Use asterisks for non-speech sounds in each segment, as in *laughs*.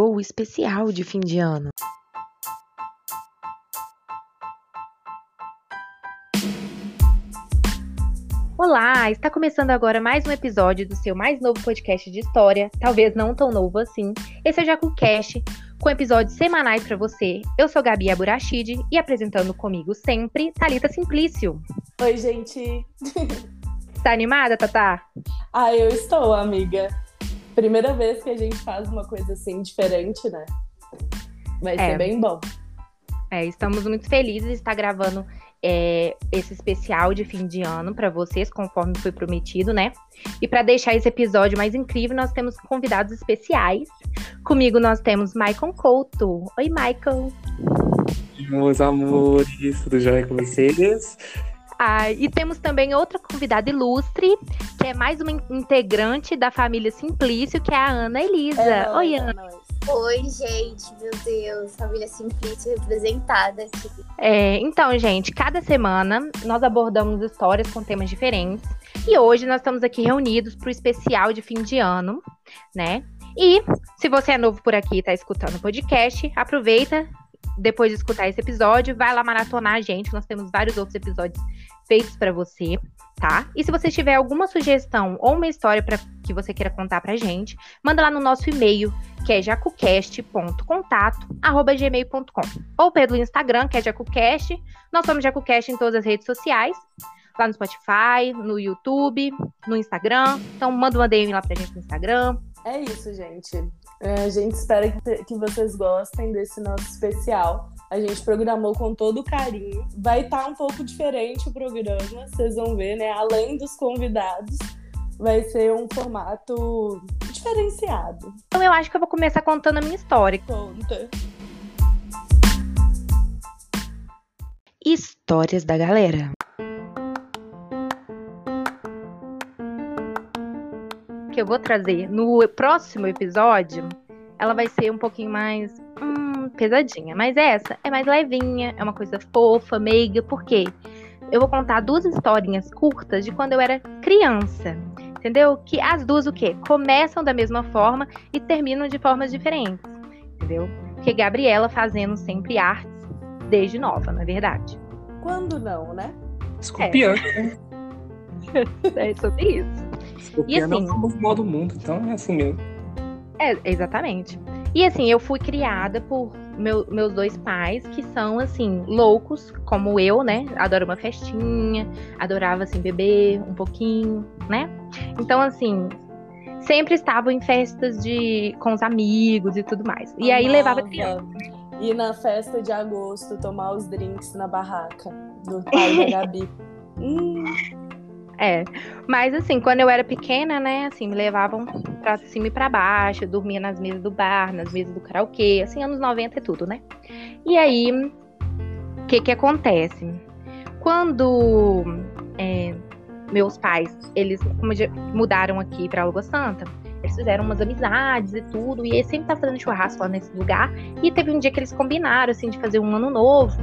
chegou o especial de fim de ano. Olá, está começando agora mais um episódio do seu mais novo podcast de história, talvez não tão novo assim. Esse é o JacuCast, com episódios semanais para você. Eu sou Gabi Aburachid e apresentando comigo sempre, Talita Simplício. Oi, gente. Tá animada, Tatá? Ah, eu estou, amiga. Primeira vez que a gente faz uma coisa assim diferente, né? Vai é. ser bem bom. É, estamos muito felizes de estar gravando é, esse especial de fim de ano para vocês, conforme foi prometido, né? E para deixar esse episódio mais incrível, nós temos convidados especiais. Comigo nós temos Michael Couto. Oi, Michael. Meus amores, tudo jóia com vocês? Ah, e temos também outra convidada ilustre, que é mais uma integrante da família Simplício, que é a Ana Elisa. É, Oi, Ana. Oi, gente, meu Deus, família Simplício representada aqui. É, então, gente, cada semana nós abordamos histórias com temas diferentes. E hoje nós estamos aqui reunidos para o especial de fim de ano, né? E se você é novo por aqui e está escutando o podcast, aproveita depois de escutar esse episódio, vai lá maratonar a gente. Nós temos vários outros episódios feitos para você, tá? E se você tiver alguma sugestão ou uma história para que você queira contar pra gente, manda lá no nosso e-mail, que é jacucast.contato@gmail.com, ou pelo Instagram, que é jacucast. Nós somos jacucast em todas as redes sociais. Lá no Spotify, no YouTube, no Instagram. Então, manda uma DM lá pra gente no Instagram. É isso, gente. É, a gente espera que, que vocês gostem desse nosso especial. A gente programou com todo carinho. Vai estar tá um pouco diferente o programa, vocês vão ver, né? Além dos convidados, vai ser um formato diferenciado. Então eu acho que eu vou começar contando a minha história. Conta. Histórias da galera. Que eu vou trazer no próximo episódio, ela vai ser um pouquinho mais pesadinha. Mas essa é mais levinha, é uma coisa fofa, meiga, por quê? Eu vou contar duas historinhas curtas de quando eu era criança. Entendeu? Que as duas o quê? Começam da mesma forma e terminam de formas diferentes. Entendeu? Que Gabriela fazendo sempre artes desde nova, na é verdade. Quando não, né? Escorpião. É, *laughs* é sobre isso. Escorpião e assim, é o modo mundo, então é assim mesmo. É, exatamente. E assim, eu fui criada por meu, meus dois pais, que são, assim, loucos, como eu, né? Adoro uma festinha, adorava, assim, beber um pouquinho, né? Então, assim, sempre estavam em festas de com os amigos e tudo mais. E aí levava criança. E na festa de agosto, tomar os drinks na barraca do pai da Gabi. *laughs* hum. É. Mas assim, quando eu era pequena, né, assim, me levavam pra cima e pra baixo, dormia nas mesas do bar, nas mesas do karaokê, assim, anos 90 e tudo, né? E aí, o que que acontece? Quando é, meus pais, eles mudaram aqui pra Lagoa Santa, eles fizeram umas amizades e tudo, e eles sempre estavam fazendo churrasco lá nesse lugar, e teve um dia que eles combinaram, assim, de fazer um ano novo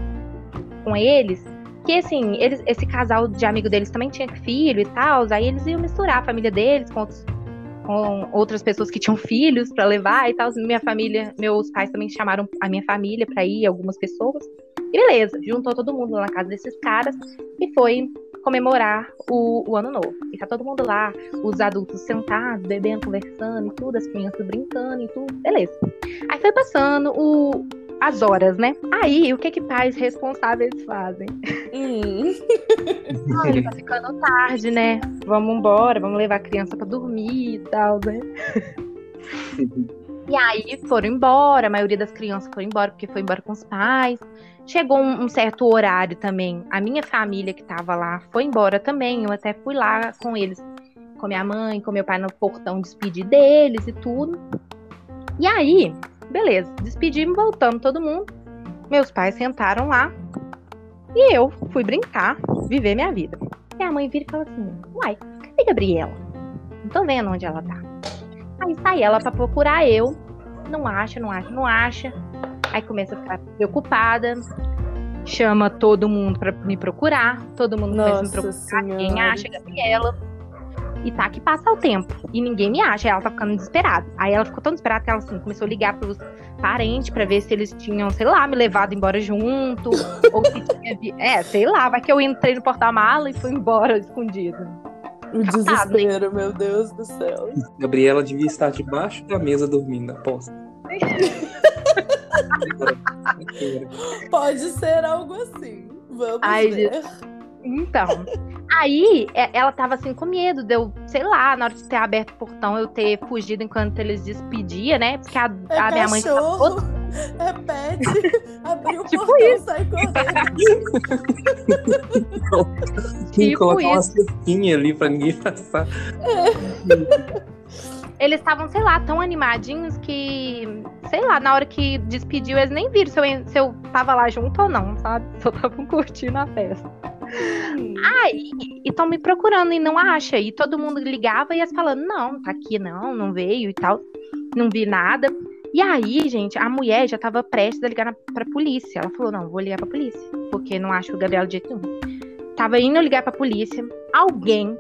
com eles, que assim, eles, esse casal de amigo deles também tinha filho e tal, aí eles iam misturar a família deles com, outros, com outras pessoas que tinham filhos para levar e tal. Minha família, meus pais também chamaram a minha família para ir, algumas pessoas. E beleza, juntou todo mundo lá na casa desses caras e foi comemorar o, o, ano novo. E tá todo mundo lá, os adultos sentados, bebendo, conversando e tudo, as crianças brincando e tudo, beleza. Aí foi passando o, as horas, né? Aí, o que que pais responsáveis fazem? Hum. *laughs* Olha, tá ficando tarde, né? Vamos embora, vamos levar a criança para dormir e tal, né? *laughs* e aí foram embora, a maioria das crianças foram embora porque foi embora com os pais. Chegou um, um certo horário também. A minha família que tava lá foi embora também. Eu até fui lá com eles, com minha mãe, com meu pai no portão, despedir deles e tudo. E aí, Beleza, despedimos, voltamos todo mundo. Meus pais sentaram lá e eu fui brincar, viver minha vida. E a mãe vira e fala assim: Uai, cadê Gabriela? Não tô vendo onde ela tá. Aí sai ela pra procurar eu. Não acha, não acha, não acha. Aí começa a ficar preocupada. Chama todo mundo pra me procurar. Todo mundo Nossa começa a me procurar. Senhora. Quem acha Gabriela. E tá que passa o tempo. E ninguém me acha. Aí ela tá ficando desesperada. Aí ela ficou tão desesperada que ela assim, começou a ligar pros parentes pra ver se eles tinham, sei lá, me levado embora junto. *laughs* ou se tinha. Vi... É, sei lá, vai que eu entrei no porta-mala e fui embora escondida. O desespero, meu Deus do céu. Gabriela devia estar debaixo da mesa dormindo, aposto. *laughs* Pode ser algo assim. Vamos Ai, ver. Então, aí é, ela tava assim com medo de eu, sei lá, na hora de ter aberto o portão, eu ter fugido enquanto eles despediam, né? Porque a, É a minha mãe tava cachorro, é pet, *laughs* abriu o Tipo portão, isso. sai correndo. Tem que Tipo colocar uma isso. cerquinha ali pra ninguém passar. Eles estavam, sei lá, tão animadinhos que, sei lá, na hora que despediu, eles nem viram se eu, se eu tava lá junto ou não, sabe? *laughs* Só estavam curtindo a festa. Aí, e estão me procurando e não acha. E todo mundo ligava e eles falando, não, tá aqui não, não veio e tal. Não vi nada. E aí, gente, a mulher já tava prestes a ligar na, pra polícia. Ela falou, não, vou ligar pra polícia. Porque não acho o Gabriel de jeito nenhum. Tava indo ligar pra polícia. Alguém,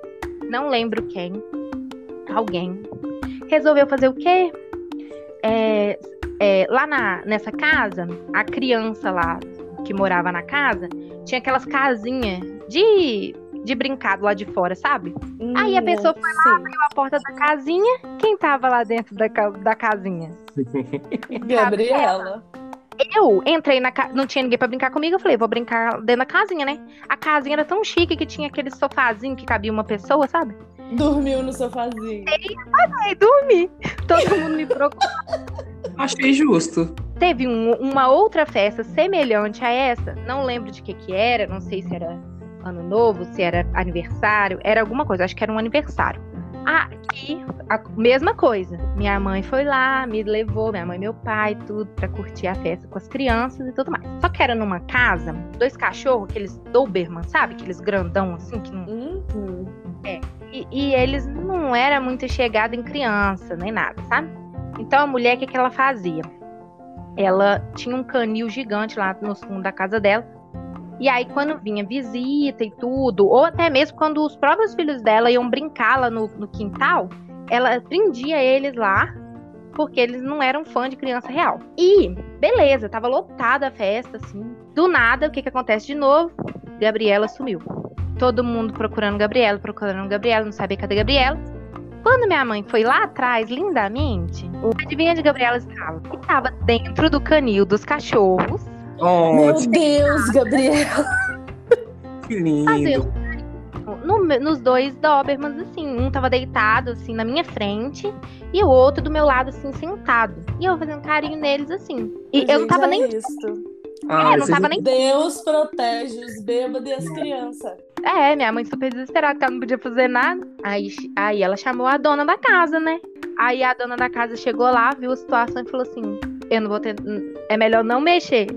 não lembro quem, alguém, resolveu fazer o quê? É, é, lá na, nessa casa, a criança lá que morava na casa tinha aquelas casinhas de, de brincado lá de fora, sabe? Aí a pessoa foi lá, Abriu a porta da casinha. Quem tava lá dentro da, da casinha? *laughs* Gabriela. Eu entrei na casa. Não tinha ninguém pra brincar comigo. Eu falei, vou brincar dentro da casinha, né? A casinha era tão chique que tinha aquele sofazinho que cabia uma pessoa, sabe? Dormiu no sofazinho. Aí dormi. Todo mundo me procurou. Achei justo. Teve um- uma outra festa semelhante a essa. Não lembro de que que era. Não sei se era ano novo, se era aniversário. Era alguma coisa. Acho que era um aniversário. Aqui, a mesma coisa. Minha mãe foi lá, me levou, minha mãe e meu pai, tudo, pra curtir a festa com as crianças e tudo mais. Só que era numa casa, dois cachorros, aqueles Doberman, sabe? Aqueles grandão assim, que não Uhum. E, eles não eram muito chegados em criança, nem nada, sabe? Então a mulher, o que, que ela fazia? Ela tinha um canil gigante lá no fundo da casa dela. E aí, quando vinha visita e tudo, ou até mesmo quando os próprios filhos dela iam brincar lá no, no quintal, ela prendia eles lá, porque eles não eram fã de criança real. E, beleza, tava lotada a festa, assim. Do nada, o que, que acontece de novo? Gabriela sumiu. Todo mundo procurando Gabriela, procurando Gabriela, não sabia cadê Gabriela. Quando minha mãe foi lá atrás, lindamente, adivinha onde Gabriela estava? Estava dentro do canil dos cachorros, Oh, Meu Deus, Gabriela. que lindo. no- nos dois Dobermans, assim. Um tava deitado, assim, na minha frente, e o outro do meu lado, assim, sentado. E eu fazendo carinho neles, assim. E eu não tava é nem. Isto. Ah, É, não tava nem. Deus protege os bêbados e as crianças. É, minha mãe super desesperada, que ela não podia fazer nada. Aí, aí ela chamou a dona da casa, né? Aí a dona da casa chegou lá, viu a situação e falou assim: Eu não vou ter. É melhor não mexer.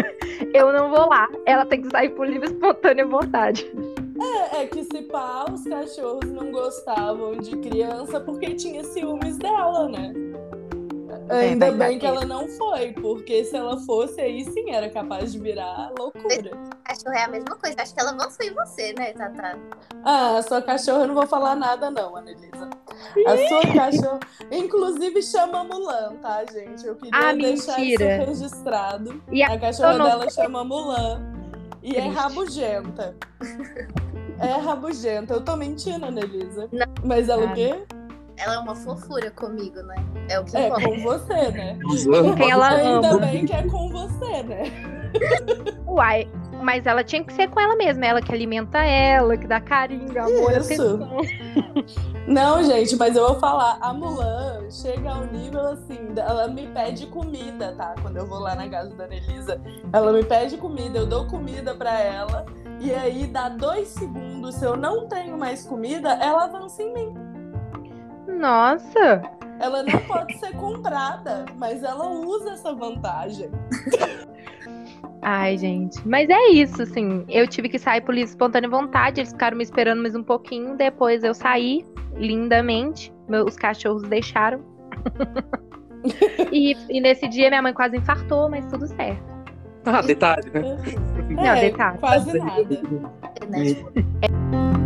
*laughs* eu não vou lá. Ela tem que sair por livre espontânea vontade. É, é que se pá, os cachorros não gostavam de criança porque tinha ciúmes dela, né? Ainda vai bem que ela não foi, porque se ela fosse, aí sim era capaz de virar loucura. Cachorro é a mesma coisa. Acho que ela avançou em você, né, Tata? Ah, a sua cachorra eu não vou falar nada, não, Anelisa. A sua cachorra. Inclusive chama Mulan, tá, gente? Eu queria Ah, deixar mentira. isso registrado. E a A cachorra não- dela chama Mulan. E é Triste. rabugenta. É rabugenta. Eu tô mentindo, Anelisa. Não. Mas ela o Ah, quê? Ela é uma fofura comigo, né? É o que É importa. com você, né? Com quem ela Ainda ama. bem que é com você, né? Uai, mas ela tinha que ser com ela mesma. Ela que alimenta ela, que dá carinho, amor, Isso. atenção. Não, gente, mas eu vou falar. A Mulan chega ao nível assim, ela me pede comida, tá? Quando eu vou lá na casa da Anelisa, ela me pede comida, eu dou comida pra ela. E aí, dá dois segundos, se eu não tenho mais comida, ela avança em mim. Nossa! Ela não pode ser comprada, mas ela usa essa vantagem. Ai, gente. Mas é isso, assim. Eu tive que sair por livre espontânea vontade. Eles ficaram me esperando mais um pouquinho. Depois eu saí lindamente. Meus cachorros deixaram. *laughs* e, e nesse dia minha mãe quase infartou, mas tudo certo. Ah, detalhe, né? Não, é, detalhe. quase nada. né?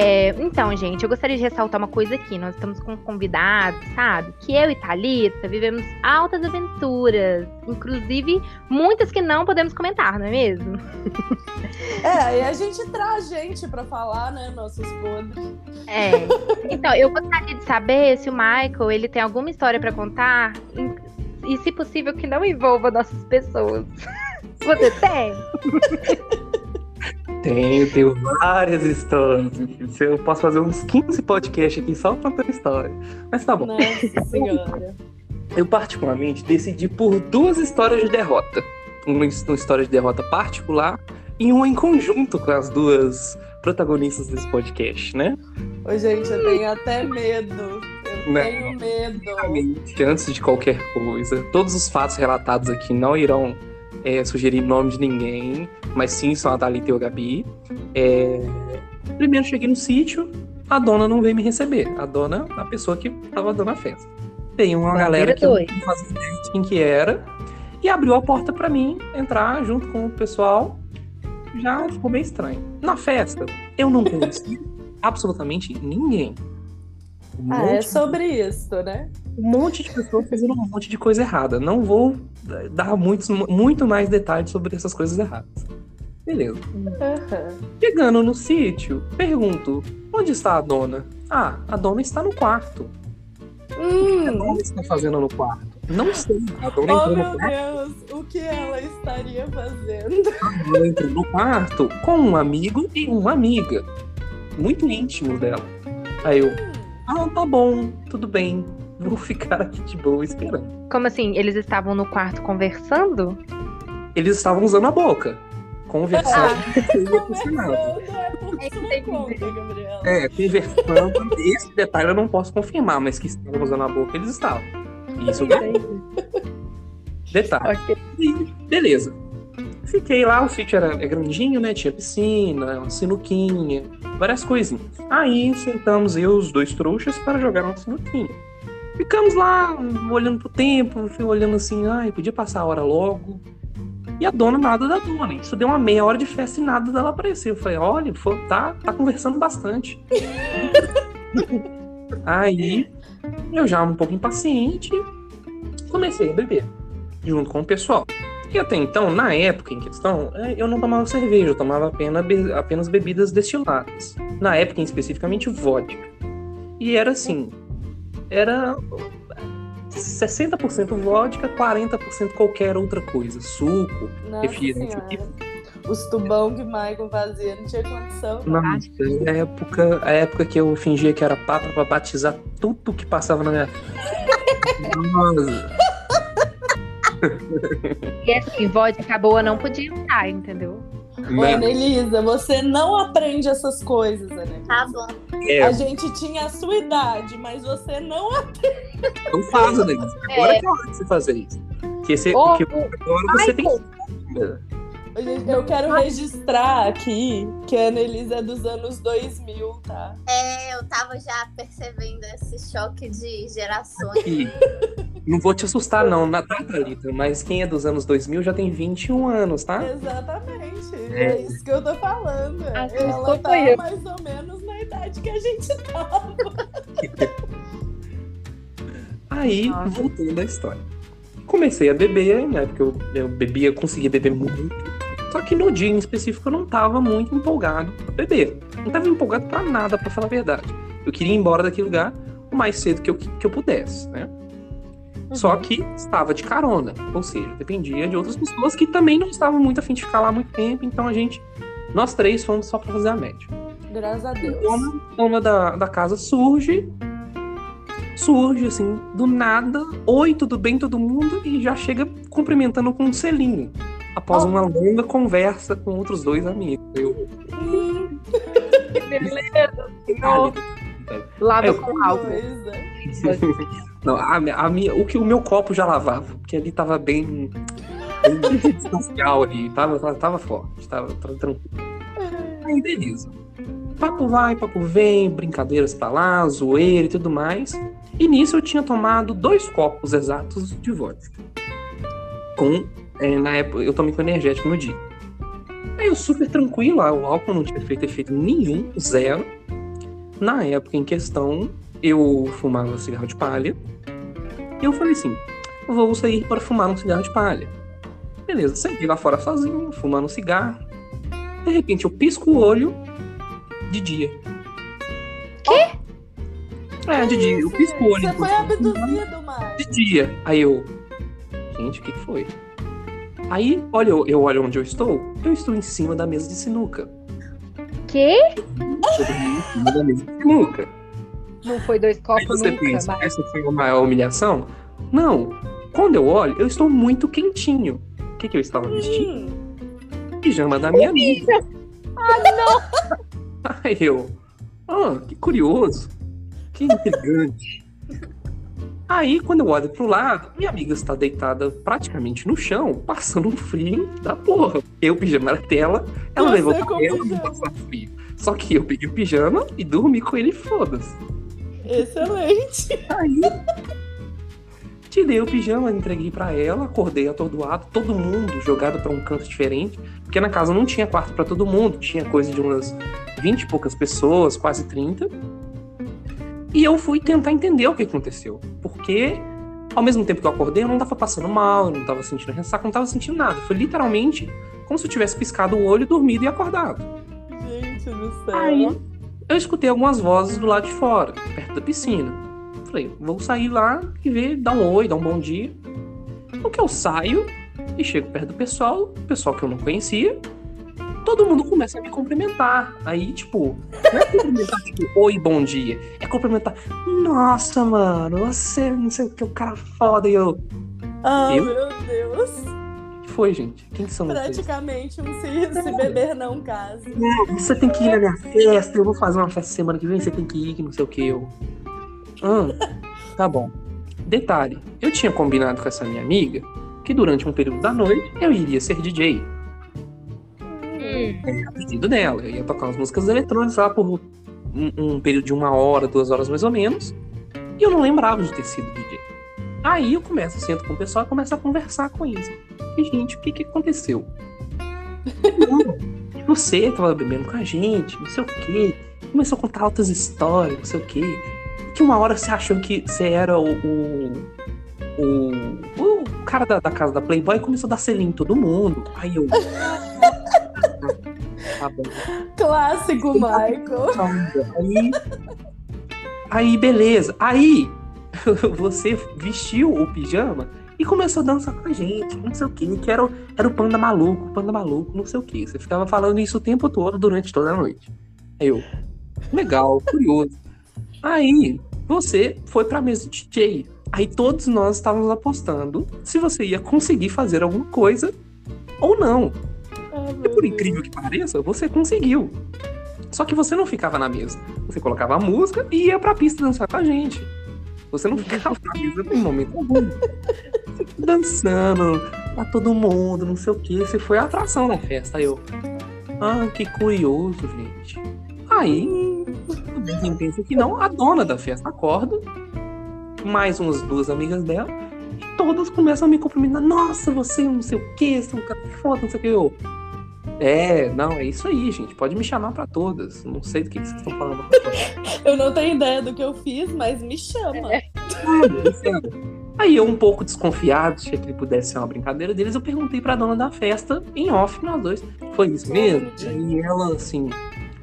É, então, gente, eu gostaria de ressaltar uma coisa aqui. Nós estamos com convidados, sabe? Que eu e Thalita vivemos altas aventuras. Inclusive, muitas que não podemos comentar, não é mesmo? É, e a gente traz gente pra falar, né, nossos podres. É. Então, eu gostaria de saber se o Michael ele tem alguma história pra contar. E, se possível, que não envolva nossas pessoas. *laughs* Você tem? Tenho, tenho várias histórias. Eu posso fazer uns 15 podcasts aqui só contando história. Mas tá bom. Nossa senhora. Eu, particularmente, decidi por duas histórias de derrota. Uma, uma história de derrota particular e uma em conjunto com as duas protagonistas desse podcast, né? Ô, gente, eu tenho até medo. Eu Não. tenho medo. Antes de qualquer coisa, todos os fatos relatados aqui não irão é, sugerir nome de ninguém, mas sim são a Thalita e o Gabi. É, Primeiro cheguei no sítio, a dona não veio me receber. A dona, a pessoa que tava dando a festa. Tem uma Bandeira galera que dois. não fazia ideia de quem que era e abriu a porta pra mim entrar junto com o pessoal. Já ficou meio estranho. Na festa, eu não conheci *laughs* absolutamente ninguém. Um Ah, é sobre isso, né? Um monte de pessoas fazendo um monte de coisa errada. Não vou dar muitos, muito mais detalhes sobre essas coisas erradas. Beleza. Aham. Chegando no sítio, pergunto: onde está a dona? Ah, a dona está no quarto. O que a Hum. dona está fazendo no quarto? Não sei. A dona Oh, entrou no meu quarto. Deus, o que ela estaria fazendo? A dona entrou no quarto com um amigo e uma amiga. Muito íntimos dela. Aí eu, ah, tá bom, tudo bem. *laughs* Vou ficar aqui de boa esperando. Como assim? Eles estavam no quarto conversando? Eles estavam usando a boca. Conversando. Conversando é É conta. É, conversando. Esse detalhe eu não posso confirmar, mas que estavam usando a boca, eles estavam. Isso é detalhe. Ok. E, beleza. Fiquei lá, o sítio era é grandinho, né? Tinha piscina, uma sinuquinha, várias coisinhas. Aí sentamos eu, os dois trouxas, para jogar uma sinuquinha. Ficamos lá, olhando pro tempo, olhando assim, ai, podia passar a hora logo. E a dona nada da dona. Isso deu uma meia hora de festa e nada dela apareceu. Eu falei, olha, foi- tá, tá conversando bastante. *laughs* Aí, eu já um pouco impaciente, comecei a beber, junto com o pessoal. E até então, na época em questão, eh, eu não tomava cerveja, eu tomava apenas, apenas bebidas destiladas. Na época, em especificamente, vodka. E era assim, era 60% vodka, 40% qualquer outra coisa. Suco, Nossa refrigerante, o que senhora. Os tubão que o Michael fazia não tinha condição. Nossa, a época, a época que eu fingia que era papa pra batizar tudo que passava na minha frente. *laughs* Nossa. E assim, vodka boa não podia estar, entendeu? Ô, Anelisa, você não aprende essas coisas, Anelisa. Tá bom. É, A gente tinha a sua idade, mas você não não faz, né? Agora que é hora de você fazer isso. Que esse, Ô, que agora você tem Eu quero registrar aqui que a Anelisa é dos anos 2000, tá? É, eu tava já percebendo esse choque de gerações. que. Não vou te assustar, não, na tá, Thalita, mas quem é dos anos 2000 já tem 21 anos, tá? Exatamente. É. É isso que eu tô falando. Assustou Ela tá eu. mais ou menos na idade que a gente tava. *laughs* Aí, Nossa. voltando à história. Comecei a beber, né? Porque eu, eu bebia, conseguia beber muito. Só que no dia em específico eu não tava muito empolgado pra beber. Não tava empolgado pra nada, pra falar a verdade. Eu queria ir embora daquele lugar o mais cedo que eu, que eu pudesse, né? Só que estava de carona, ou seja, dependia de outras pessoas que também não estavam muito afim de ficar lá muito tempo, então a gente, nós três fomos só pra fazer a média. Graças a A Deus. dona, dona da, da casa surge, surge assim, do nada, oi, tudo bem, todo mundo, e já chega cumprimentando com um selinho. Após Oh. uma longa conversa com outros dois amigos. Eu, Hum, *laughs* "Ah, Lava Eu- com álcool. *laughs* Não, a, a minha, o que o meu copo já lavava, porque ali tava bem, bem substancial ali, tava, tava, tava forte, tava, tava tranquilo. Aí beleza. Papo vai, papo vem, brincadeiras pra lá, zoeira e tudo mais. E nisso eu tinha tomado dois copos exatos de vodka. Com, é, na época, eu tomei com energético no dia. Aí eu super tranquilo, ah, o álcool não tinha feito efeito nenhum, zero. Na época em questão, eu fumava cigarro de palha. E eu falei assim: vou sair para fumar um cigarro de palha. Beleza, saí lá fora sozinho, fumando um cigarro. De repente eu pisco o olho de dia. Quê? É, de dia. Eu pisco o olho. Você foi abduzido, Mike. de dia. Aí eu. Gente, o que foi? Aí, olha, eu, eu olho onde eu estou. Eu estou em cima da mesa de sinuca. Quê? Eu dormi em cima da mesa de sinuca. Não foi dois Aí copos você nunca, pensa, mas... essa foi uma humilhação? Não. Quando eu olho, eu estou muito quentinho. O que, que eu estava vestindo? Hum, Pijama da minha amiga. Ah, não! *laughs* Aí eu. Ah, que curioso. Que intrigante. Aí, quando eu olho pro lado, minha amiga está deitada praticamente no chão, passando um frio da porra. Eu, pijama era dela, ela levou pra ela e passar frio. Só que eu peguei o pijama e dormi com ele, foda-se. excelente. Aí, tirei o pijama, entreguei pra ela, acordei atordoado, todo mundo jogado pra um canto diferente, porque na casa não tinha quarto pra todo mundo, tinha coisa de umas 20 e poucas pessoas, quase 30. E eu fui tentar entender o que aconteceu, porque ao mesmo tempo que eu acordei, eu não tava passando mal, eu não tava sentindo ressaca, não tava sentindo nada. Foi literalmente como se eu tivesse piscado o olho, dormido e acordado. Gente do céu. Aí eu escutei algumas vozes do lado de fora, perto da piscina. Falei, vou sair lá e ver, dar um oi, dar um bom dia. No que eu saio e chego perto do pessoal, pessoal que eu não conhecia, todo mundo começa a me cumprimentar. Aí, tipo, não é cumprimentar *laughs* tipo, oi, bom dia. É cumprimentar, nossa, mano, você não sei o que, o cara foda. E eu, Ah, Eu? meu Deus. o que foi, gente? Quem que são vocês? Praticamente um se, se beber não case. Você tem que ir na minha festa, eu vou fazer uma festa semana que vem, você tem que ir, que não sei o que. Eu. Ah, tá bom. Detalhe, eu tinha combinado com essa minha amiga que durante um período da noite eu iria ser DJ. É, a pedido dela. Eu ia tocar umas músicas eletrônicas lá por um, um período de uma hora, duas horas mais ou menos. E eu não lembrava de ter sido DJ. Aí eu começo, sento com o pessoal e começo a conversar com eles. E, gente, o que que aconteceu? *laughs* Você tava bebendo com a gente, não sei o quê. Começou a contar altas histórias, não sei o quê. Que uma hora você achou que você era o. o, o, o cara da, da casa da Playboy começou a dar selinho em todo mundo. Aí eu. Tá. Clássico, Michael. Aí, aí, beleza. Aí, *laughs* você vestiu o pijama e começou a dançar com a gente, não sei o que, que era, o- era o panda maluco, panda maluco, não sei o que. Você ficava falando isso o tempo todo, durante toda a noite. Aí eu, legal, curioso. Aí, você foi pra mesa de DJ. Aí todos nós estávamos apostando se você ia conseguir fazer alguma coisa ou não. E por incrível que pareça, você conseguiu. Só que você não ficava na mesa. Você colocava a música e ia pra pista dançar com a gente. Você não ficava na mesa em momento algum. Você ficou dançando, pra todo mundo, não sei o que. Você foi a atração na festa. Aí eu. Ah, que curioso, gente. Aí, quem pensa que não, a dona da festa acorda, mais umas duas amigas dela, e todas começam a me cumprimentar. Nossa, você não sei o que, você é um cara foda, não sei o que. Eu, é, *laughs* não, é isso aí, gente. Pode me chamar pra todas. Não sei do que, que vocês estão falando. *laughs* Eu não tenho ideia do que eu fiz, mas me chama. Sério, sério. Aí eu, um pouco desconfiado, que ele pudesse ser uma brincadeira deles, eu perguntei pra dona da festa, em off, nós dois. Foi isso mesmo? E ela, assim,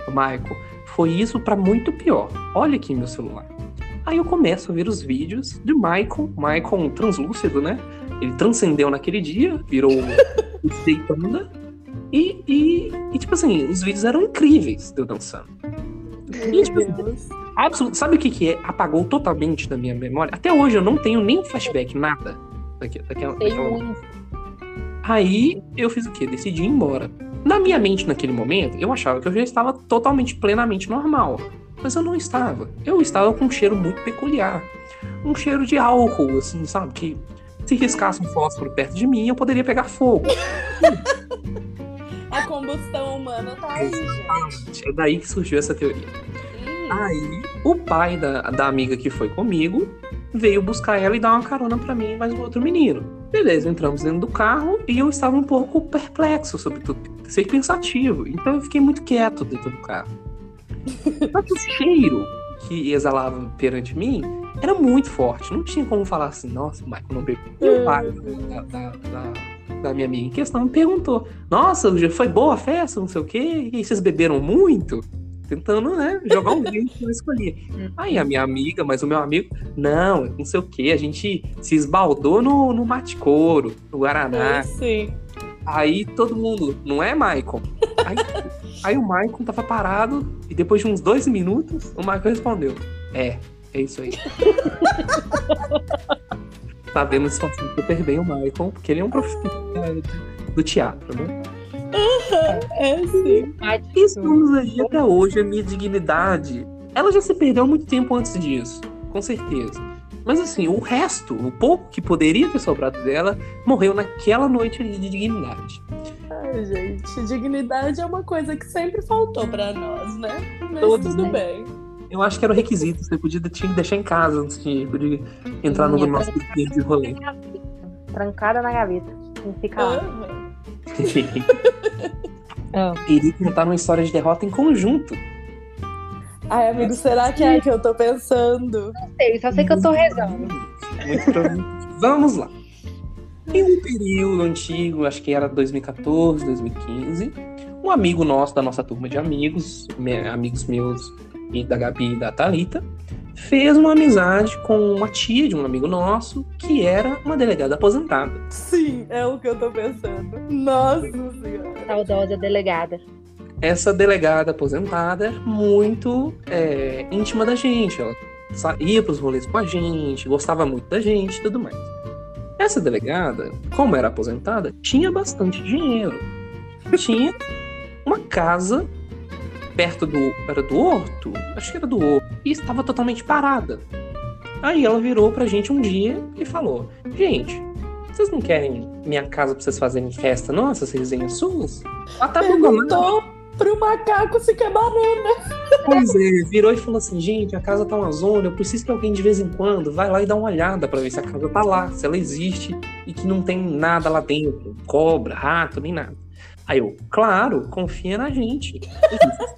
Michael, foi isso pra muito pior. Olha aqui meu celular. Aí eu começo a ver os vídeos de Michael, Michael um translúcido, né? Ele transcendeu naquele dia, virou *laughs* o Panda. E, e, e, tipo assim, os vídeos eram incríveis de eu dançando. E, tipo. Absoluto. Sabe o que, que é? Apagou totalmente da minha memória. Até hoje eu não tenho nem flashback, nada. Daquela, daquela- muito. Aí eu fiz o quê? Decidi ir embora. Na minha mente, naquele momento, eu achava que eu já estava totalmente, plenamente normal. Mas eu não estava. Eu estava com um cheiro muito peculiar. Um cheiro de álcool, assim, sabe? Que se riscasse um fósforo perto de mim, eu poderia pegar fogo. *laughs* A combustão humana tá aí, gente. É daí que surgiu essa teoria. Hum. Aí, o pai da, da amiga que foi comigo veio buscar ela e dar uma carona pra mim e mais um outro menino. Beleza, entramos dentro do carro e eu estava um pouco perplexo sobre tudo, sei pensativo. Então eu fiquei muito quieto dentro do carro. *laughs* Que o cheiro que exalava perante mim era muito forte. Não tinha como falar assim, nossa, o Michael não bebeu. E o pai da, da, da, da minha amiga em questão me perguntou: Nossa, foi boa a festa, não sei o quê, e aí vocês beberam muito? Tentando, né, jogar um vento que eu escolhi. Aí a minha amiga, mas o meu amigo, não, não sei o quê, a gente se esbaldou no, no mate couro, no Guaraná. Sim. Aí todo mundo, não é, Michael? Aí, aí o Michael tava parado e depois de uns dois minutos, o Michael respondeu: É, é isso aí. *laughs* Sabendo esforçando super bem o Michael, porque ele é um profissional do teatro, né? É sim. E estamos aí até hoje, a minha dignidade. Ela já se perdeu há muito tempo antes disso, com certeza. Mas assim, o resto, o pouco que poderia ter sobrado dela, morreu naquela noite ali de dignidade. Ai, gente, dignidade é uma coisa que sempre faltou pra nós, né? Mas Todos, tudo né? bem. Eu acho que era o requisito, você podia tinha que deixar em casa antes de, de entrar no nosso dia de rolê. Trancada na gaveta. Não fica lá. *laughs* Queria contar uma história de derrota em conjunto. Ai, amigo, será que é que eu tô pensando? Não sei, só sei que eu tô rezando. Muito provavelmente. Vamos lá. Em um período antigo, acho que era 2014, 2015, um amigo nosso, da nossa turma de amigos, me- amigos meus e da Gabi e da Thalita, fez uma amizade com uma tia de um amigo nosso, que era uma delegada aposentada. Sim, é o que eu tô pensando. Nossa senhora. Saudosa delegada. Essa delegada aposentada era muito é, íntima da gente. Ela saía pros rolês com a gente, gostava muito da gente e tudo mais. Essa delegada, como era aposentada, tinha bastante dinheiro. Tinha uma casa perto do. Era do Horto? Acho que era do Horto. E estava totalmente parada. Aí ela virou pra gente um dia e falou: Gente, vocês não querem minha casa pra vocês fazerem festa, não? Essas resenhas suas? Ela tá. Perguntou pro macaco se quer banana. Pois é, virou e falou assim: gente, a casa tá uma zona, eu preciso que alguém de vez em quando vai lá e dá uma olhada pra ver se a casa tá lá, se ela existe e que não tem nada lá dentro, cobra, rato, nem nada. Aí eu, claro, confia na gente.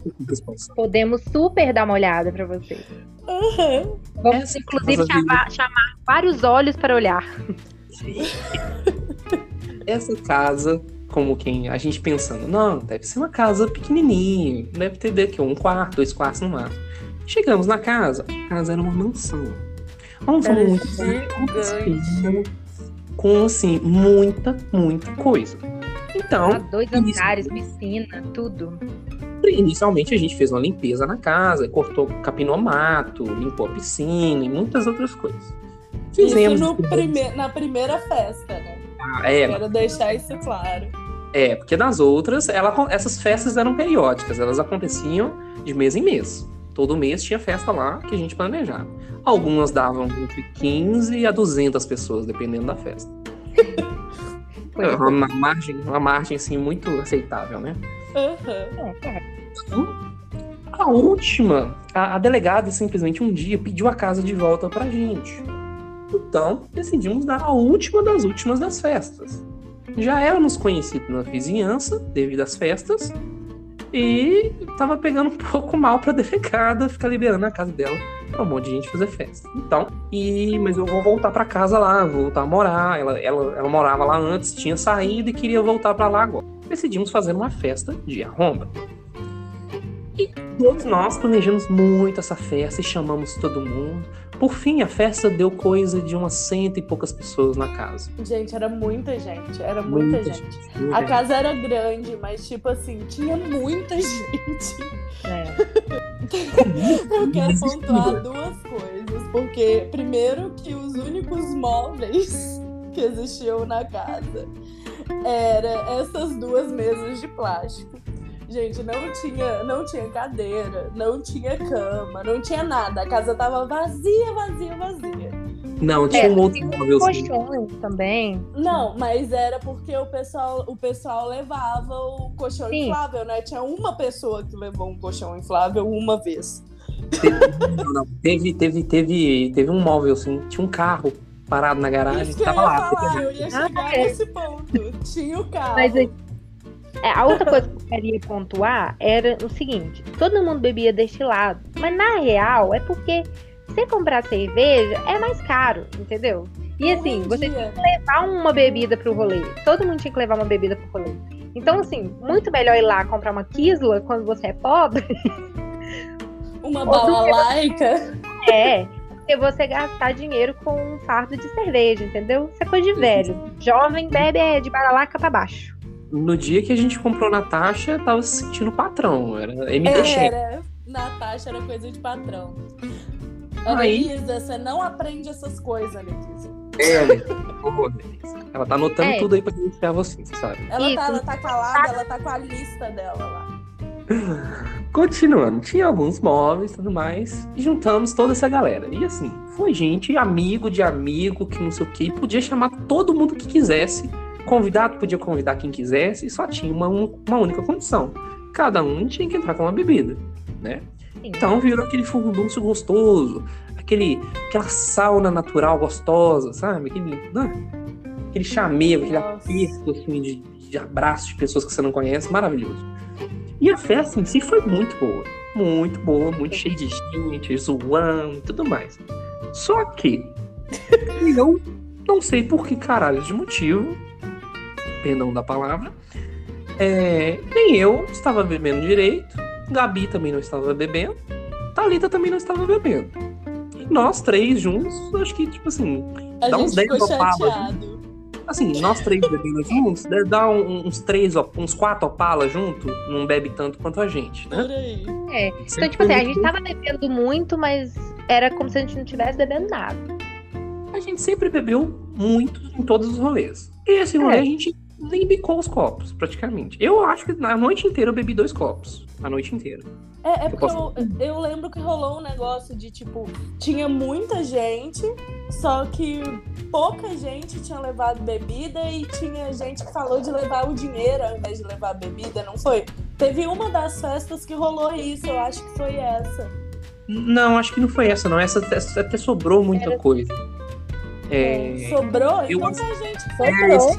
*laughs* Podemos super dar uma olhada pra vocês. Aham. Vamos, Essa inclusive, casa chamar, chamar vários olhos para olhar. *laughs* Essa casa, como quem a gente pensando, não, deve ser uma casa pequenininha, deve ter daqui um quarto, dois quartos no máximo. Chegamos na casa, a casa era uma mansão. Uma mansão Era muito com assim muita, muita coisa. Então, Há dois andares, piscina, tudo. inicialmente a gente fez uma limpeza na casa, cortou, capinou mato, limpou a piscina e muitas outras coisas. Fizemos Isso prime... na primeira festa, né? Ah, é, Quero deixar isso claro. É, porque nas outras, ela, essas festas eram periódicas, elas aconteciam de mês em mês. Todo mês tinha festa lá que a gente planejava. Algumas davam entre 15 a 200 pessoas, dependendo da festa. *laughs* Foi É uma margem, uma margem assim, muito aceitável, né? Aham. É, é. A última, a, a delegada simplesmente um dia pediu a casa de volta pra gente. Então, decidimos dar a última das últimas das festas. Já éramos conhecidos na vizinhança devido às festas e tava pegando um *laughs* pouco mal pra delegada ficar liberando a casa dela pra um monte de gente fazer festa. Então, e mas eu vou voltar pra casa lá, vou voltar a morar. Ela, ela, ela morava lá antes, tinha saído e queria voltar pra lá agora. Decidimos fazer uma festa de arromba. E todos nós planejamos muito essa festa e chamamos todo mundo. Por fim, a festa deu coisa de umas cento e poucas pessoas na casa. Gente, era muita gente. Era muita, gente. muita A gente. casa era grande, mas tipo assim, tinha muita *laughs* gente. É. Eu quero pontuar duas coisas. Porque, primeiro, que os únicos móveis *laughs* que existiam na casa eram essas duas mesas de plástico. Gente, não tinha, não tinha cadeira, não tinha cama, não tinha nada. A casa tava vazia, vazia, vazia. Não, tinha É, um outro móvel. Colchões também. Não, mas era porque o pessoal, o pessoal levava o colchão Sim. inflável, né? Tinha uma pessoa que levou um colchão inflável uma vez. Teve, não, não, teve, teve, teve, teve um móvel assim, tinha um carro parado na garagem Isso que que eu tava ia lá. falar, eu ia Ah, chegar é. nesse ponto. Tinha o carro. Mas É, a outra coisa que eu queria pontuar era o seguinte: todo mundo bebia destilado, mas na real é porque você comprar cerveja é mais caro, entendeu? E assim, você tinha que levar uma bebida pro rolê. Todo mundo tinha que levar uma bebida pro rolê. Então, assim, muito melhor ir lá comprar uma Kisla quando você é pobre. *laughs* Uma balalaica. É, porque você gastar dinheiro com um fardo de cerveja, entendeu? Isso é coisa de *laughs* velho. Jovem bebe é de baralaca pra baixo. No dia que a gente comprou Natasha, tava se sentindo patrão. Era MD cheque. Era. Natasha era coisa de patrão. Aí- Elisa, você não aprende essas coisas, Letícia. É, porra, ela tá anotando É. tudo aí pra denunciar você, você sabe? Ela tá, ela tá calada, ela tá com a lista dela lá. *laughs* Continuando, tinha alguns móveis e tudo mais, e juntamos toda essa galera. E assim, foi gente, amigo de amigo, que não sei o que, podia chamar todo mundo que quisesse. Convidado podia convidar quem quisesse, e só tinha uma, uma única condição. Cada um tinha que entrar com uma bebida, né? Então virou aquele furdunço gostoso, aquele, aquela sauna natural gostosa, sabe? Aquele, né? aquele chamego, aquele aperto assim, de, de abraço de pessoas que você não conhece, maravilhoso. E a festa em si foi muito boa. Muito boa, muito cheia de gente, zoando e tudo mais. Só que *laughs* eu não sei por que caralho de motivo, perdão da palavra, é, nem eu estava bebendo direito, Gabi também não estava bebendo, Thalita também não estava bebendo. E nós três juntos, acho que, tipo assim, A Dá uns gente 10 ficou opalas, chateado. assim, nós três bebendo juntos, deve dar um- uns três, uns quatro opalas junto, não bebe tanto quanto a gente, né? É. Então, tipo assim, a gente tava bebendo muito, mas era como se a gente não estivesse bebendo nada. A gente sempre bebeu muito em todos os rolês. E esse rolê É. a gente nem bicou os copos, praticamente. Eu acho que na noite inteira eu bebi dois copos. A noite inteira. É, é porque posso- eu, eu lembro que rolou um negócio de tipo, tinha muita gente, só que pouca gente tinha levado bebida e tinha gente que falou de levar o dinheiro ao invés de levar a bebida, não foi? Teve uma das festas que rolou isso, eu acho que foi essa. Não, acho que não foi essa, não. Essa, essa até sobrou muita coisa. É, Sobrou? eu Então foi gente foi É, mesmo.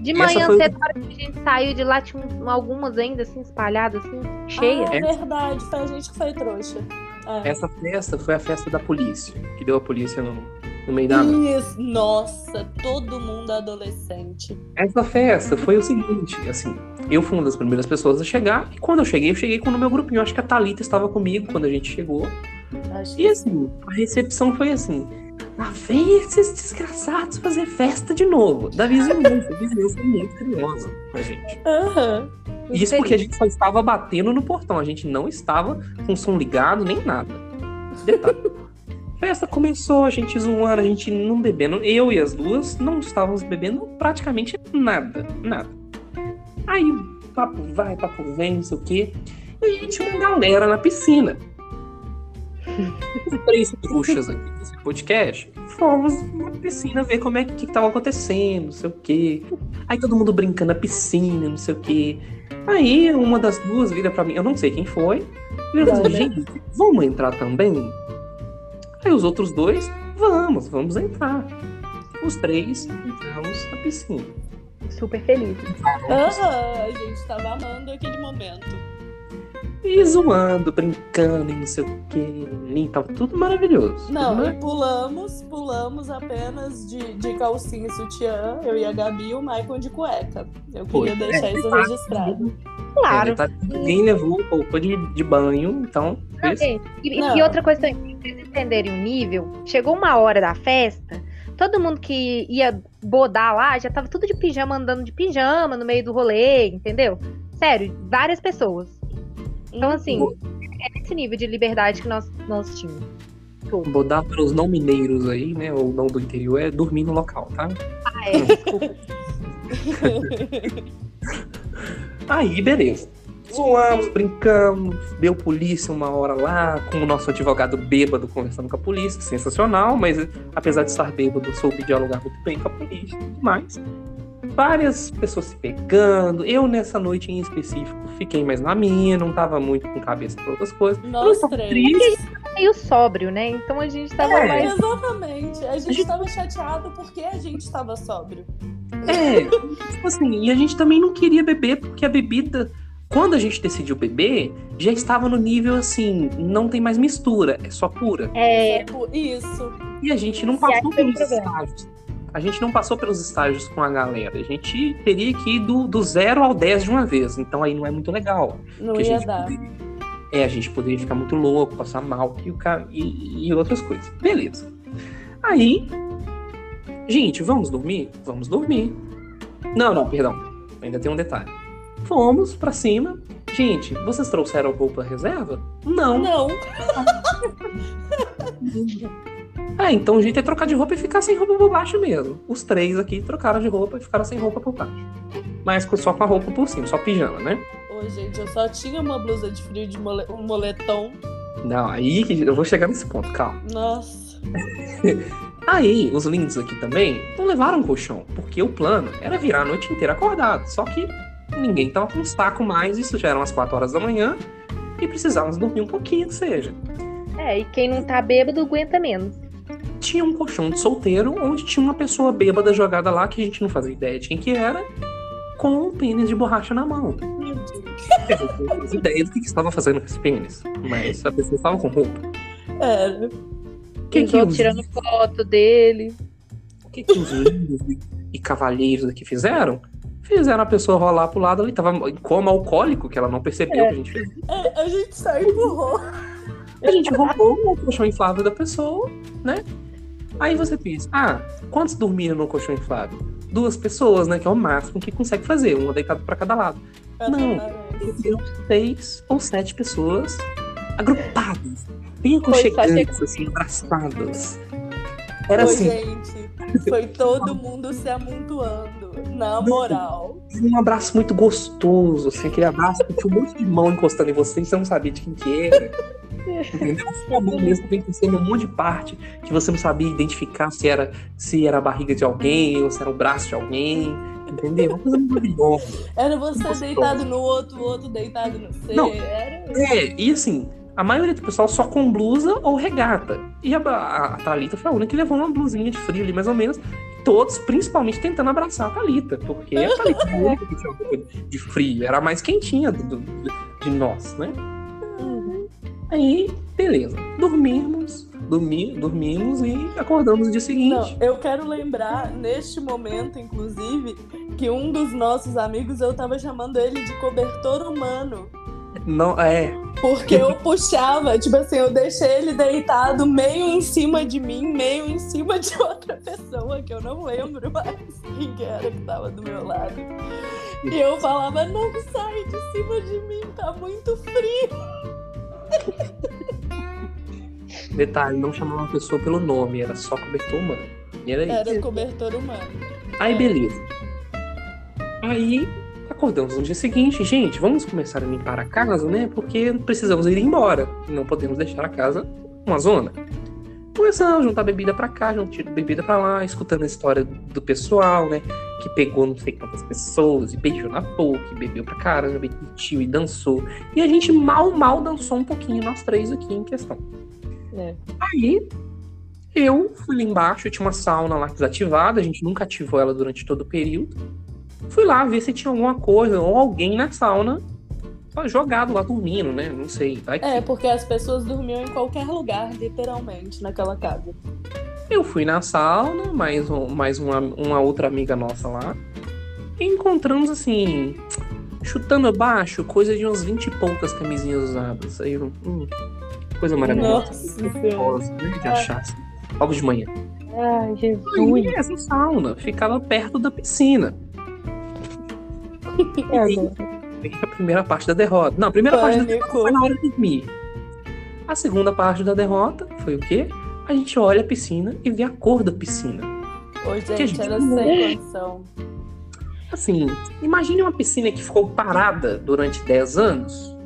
De manhã foi o- cedo, na hora que a gente saiu de lá, tinha um- algumas ainda assim, espalhadas, assim, cheias. Ah, É. verdade, foi a gente que foi trouxa. É. essa festa foi a festa da polícia, que deu a polícia no, no meio da noite. Isso, nossa, todo mundo adolescente. Essa festa foi o seguinte, assim, eu fui uma das primeiras pessoas a chegar, e quando eu cheguei, eu cheguei com o meu grupinho. Acho que a Thalita estava comigo quando a gente chegou. Acho E assim, a recepção foi assim. Lá vem esses desgraçados fazer festa de novo. Da vizinhança. A vizinhança é muito curiosa com a gente. Aham. Isso porque a gente só estava batendo no portão. A gente não estava com o som ligado nem nada. Detalhe. *laughs* Festa começou, a gente zoando, a gente não bebendo. Eu e as duas não estávamos bebendo praticamente nada. Nada. Aí, papo vai, papo vem, não sei o quê. E a gente tinha uma galera na piscina. Três trouxas aqui desse podcast, fomos na piscina ver como é que, que tava acontecendo, não sei o quê. Aí todo mundo brincando na piscina, não sei o quê. Aí uma das duas vira pra mim, eu não sei quem foi, vira pra mim, gente, vamos entrar também? Aí os outros dois, vamos, vamos entrar. Os três entramos na piscina. Super feliz. Aham, a gente tava amando aquele momento. E zoando, brincando e não sei o que. E tava tudo maravilhoso. Não, tudo e pulamos, pulamos apenas de, de calcinha e sutiã, eu e a Gabi e o Michael de cueca. Eu queria Foi. deixar isso registrado. Claro. Tá- ninguém levou roupa de, de banho, então. Não, e, e outra coisa também, pra vocês entenderem o nível, chegou uma hora da festa, todo mundo que ia bodar lá já tava tudo de pijama, andando de pijama no meio do rolê, entendeu? Sério, várias pessoas. Então, assim, é nesse nível de liberdade que nós, nós tínhamos. Tudo. Bodar para os não mineiros aí, né? Ou não do interior, é dormir no local, tá? Ah, é, desculpa. *laughs* Aí, beleza. Zoamos, brincamos, deu polícia uma hora lá, com o nosso advogado bêbado conversando com a polícia, sensacional, mas apesar de estar bêbado, soube dialogar muito bem com a polícia e tudo mais. Várias pessoas se pegando, eu nessa noite em específico fiquei mais na minha, não tava muito com cabeça para outras coisas. Nós três. triste, Meio sóbrio, né? Então a gente tava É. mais. Exatamente. A A gente tava chateado porque a gente tava sóbrio. É, tipo assim, e a gente também não queria beber porque a bebida, quando a gente decidiu beber, já estava no nível assim, não tem mais mistura, é só pura. É, Tipo, Isso. E a gente não passou pelos estágios. A gente não passou pelos estágios com a galera. A gente teria que ir do, do zero ao 10 de uma vez. Então aí não é muito legal. Não ia gente dar. poderia- é, a gente poderia ficar muito louco, passar mal e, e, e outras coisas. Beleza. Aí, gente, vamos dormir? Vamos dormir. Não, não, perdão. Ainda tem um detalhe. Fomos pra cima. Gente, vocês trouxeram roupa reserva? Não. Não. *laughs* Ah, então o jeito é trocar de roupa e ficar sem roupa por baixo mesmo. Os três aqui trocaram de roupa e ficaram sem roupa por baixo. Mas só com a roupa por cima, só pijama, né? Ô, gente, eu só tinha uma blusa de frio de mole- um moletom. Não, aí que eu vou chegar nesse ponto, calma. Nossa. *laughs* Aí, os lindos aqui também não levaram colchão, porque o plano era virar a noite inteira acordado. Só que ninguém tava com saco mais, isso já eram as 4 horas da manhã, e precisávamos dormir um pouquinho, que seja. é, e quem não tá bêbado aguenta menos. Tinha um colchão de solteiro, onde tinha uma pessoa bêbada jogada lá, que a gente não fazia ideia de quem que era, com um pênis de borracha na mão. Eu não fazia ideia do que, que estava fazendo com esse pênis, mas a pessoa estava com roupa. Era. O que, que os, tirando foto dele. o que, que os lindos e, cavalheiros aqui fizeram? Fizeram a pessoa rolar pro lado ali, tava em coma alcoólico, que ela não percebeu que a gente fez. É, a gente só empurrou. A gente roubou o colchão inflável da pessoa, né? Aí você pensa, ah, quantos dormiram no colchão inflável? Duas pessoas, né? Que é o máximo que consegue fazer, uma deitada pra cada lado. Não. Dormiram seis ou sete pessoas agrupadas, bem aconchegantes, assim, abraçadas. Era Ô, assim, gente, foi todo mundo se amontoando. Na moral. um abraço muito gostoso, assim, aquele abraço que tinha um monte de mão encostando em você e você não sabia de quem que era. Entendeu? Foi a mão mesmo vem crescendo um monte de parte que você não sabia identificar se era, se era a barriga de alguém ou se era o braço de alguém. Entendeu? Uma coisa maravilhosa. Era você Gostoso. deitado no outro, o outro deitado no C. Não. Era. É, e assim, a maioria do pessoal só com blusa ou regata. E a, a, a Thalita foi a única que levou uma blusinha de frio ali, mais ou menos. Todos, principalmente, tentando abraçar a Thalita, porque a Thalita única que tinha de frio, era a mais quentinha do, do- de nós, né? Aí, beleza. Dormimos, dormi, dormimos e acordamos no dia seguinte. Não, eu quero lembrar, neste momento, inclusive, que um dos nossos amigos, eu tava chamando ele de cobertor humano. Não, é. Porque eu puxava, tipo assim, eu deixei ele deitado meio em cima de mim, meio em cima de *laughs* outra pessoa, que eu não lembro mais quem que era que tava do meu lado. E eu falava, não sai de cima de mim, tá muito frio. *laughs* Detalhe, não chamava uma pessoa pelo nome, era só cobertor humano. E era isso. Era cobertor humano. Aí, beleza. Aí, acordamos no dia seguinte. Gente, vamos começar a limpar a casa, né? Porque precisamos ir embora. Não podemos deixar a casa uma zona. A juntar bebida pra cá, juntar bebida pra lá, escutando a história do pessoal, né? Que pegou não sei quantas pessoas e beijou na boca, e bebeu pra caramba, e curtiu e dançou. E a gente mal, mal dançou um pouquinho, nós três aqui em questão. É. Aí, eu fui lá embaixo, tinha uma sauna lá desativada, a gente nunca ativou ela durante todo o período. Fui lá ver se tinha alguma coisa ou alguém na sauna jogado lá dormindo, né? Não sei. Vai que- É, porque as pessoas dormiam em qualquer lugar, literalmente, naquela casa. Eu fui na sauna, mais, um- mais uma, uma outra amiga nossa lá. E encontramos assim, chutando abaixo, coisa de umas 20 e poucas camisinhas usadas. Aí eu, hum, coisa maravilhosa. Nossa. Gostosa, né, de achar assim, logo de manhã. Ai, Jesus. E essa sauna ficava perto da piscina. É agora. A primeira parte da derrota. Não, a primeira parte da derrota Pânico. foi na hora de dormir. A segunda parte da derrota foi o quê? A gente olha a piscina e vê a cor da piscina. Ô, Que a gente, gente era não sem condição. Assim, imagine uma piscina que ficou parada durante 10 anos,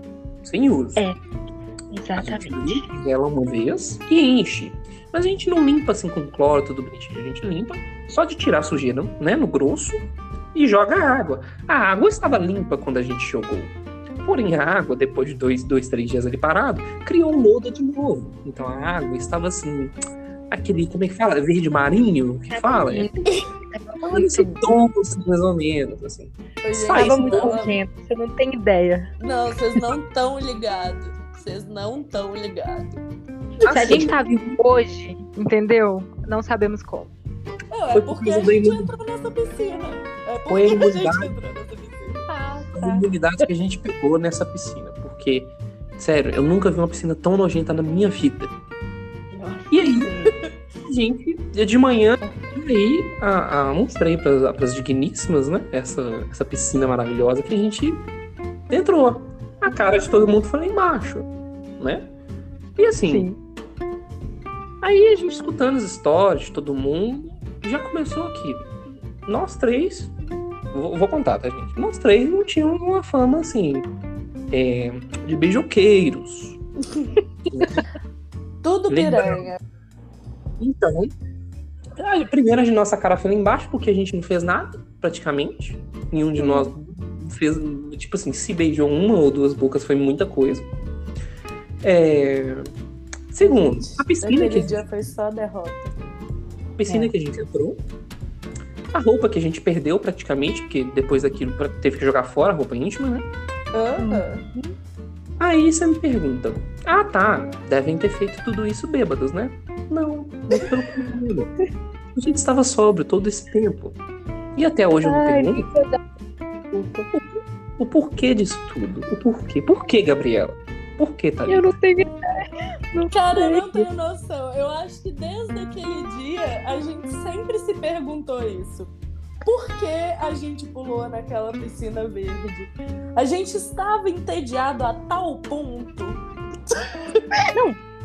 sem uso. É. A gente Exatamente. ela uma vez e enche. Mas a gente não limpa assim com cloro, tudo bonitinho. A gente limpa só de tirar a sujeira, né, no grosso e joga a água. A água estava limpa quando a gente jogou. Porém, a água, depois de dois, dois, três dias ali parado, criou lodo de novo. Então a água estava assim, aquele, como é que fala? Verde marinho que fala? *laughs* É, esse tom, assim, mais ou menos, assim. Gente, Tava muito nojento, você não tem ideia. Não, vocês não estão ligados. Vocês não estão ligados. Se a Assim, gente tá vivo hoje, entendeu? Não sabemos como. Não, é Foi porque por a gente entrou nessa piscina. É Foi a a imunidade. nessa piscina. as imunidades que a gente pegou nessa piscina. Porque, sério, eu nunca vi uma piscina tão nojenta na minha vida. E aí, a gente, de manhã, e aí, a, a, mostrei para as digníssimas, né? Essa, essa piscina maravilhosa que a gente entrou. A cara de todo mundo foi lá embaixo, né? E assim, Sim. Aí a gente escutando as histórias de todo mundo, já começou aqui. Nós três, vou, vou contar, tá, gente? Nós três não tínhamos uma fama assim, é, de beijoqueiros. *laughs* Tudo piranha. Então, a primeira de nossa cara foi lá embaixo, porque a gente não fez nada, praticamente. Nenhum de nós fez, tipo assim, se beijou uma ou duas bocas foi muita coisa. É, Segundo, a piscina que Aquele a dia foi só derrota. piscina É. que a gente entrou. A roupa que a gente perdeu praticamente, porque depois daquilo teve que jogar fora a roupa íntima, né? Aham. Aí você me pergunta: Ah, tá, devem ter feito tudo isso bêbados, né? Não, muito pelo contrário. A gente estava sóbrio todo esse tempo. E até hoje eu me Ai, pergunto o porquê disso tudo. O porquê. Por que, Gabriela? Por que, Thalita? Eu não tenho Cara, eu não tenho noção. Eu acho que desde aquele dia a gente sempre se perguntou isso. Por que a gente pulou naquela piscina verde? A gente estava entediado a tal ponto.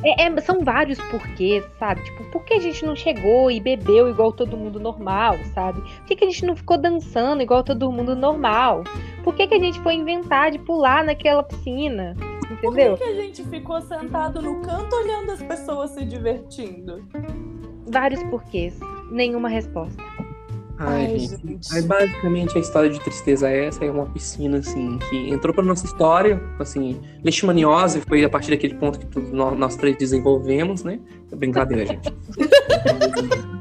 É, é, são vários porquês, sabe? Tipo, por que a gente não chegou e bebeu igual todo mundo normal, sabe? Por que, que a gente não ficou dançando igual todo mundo normal? Por que, que a gente foi inventar de pular naquela piscina? Por que, Entendeu? que a gente ficou sentado no canto olhando as pessoas se divertindo? Vários porquês, nenhuma resposta. Ai, Ai, gente. gente. Aí, basicamente, a história de tristeza é essa. É uma piscina, assim, que entrou pra nossa história, assim, leishmaniose. Foi a partir daquele ponto que tudo- nó- nós, três desenvolvemos, né? É Brincadeira, gente. *laughs*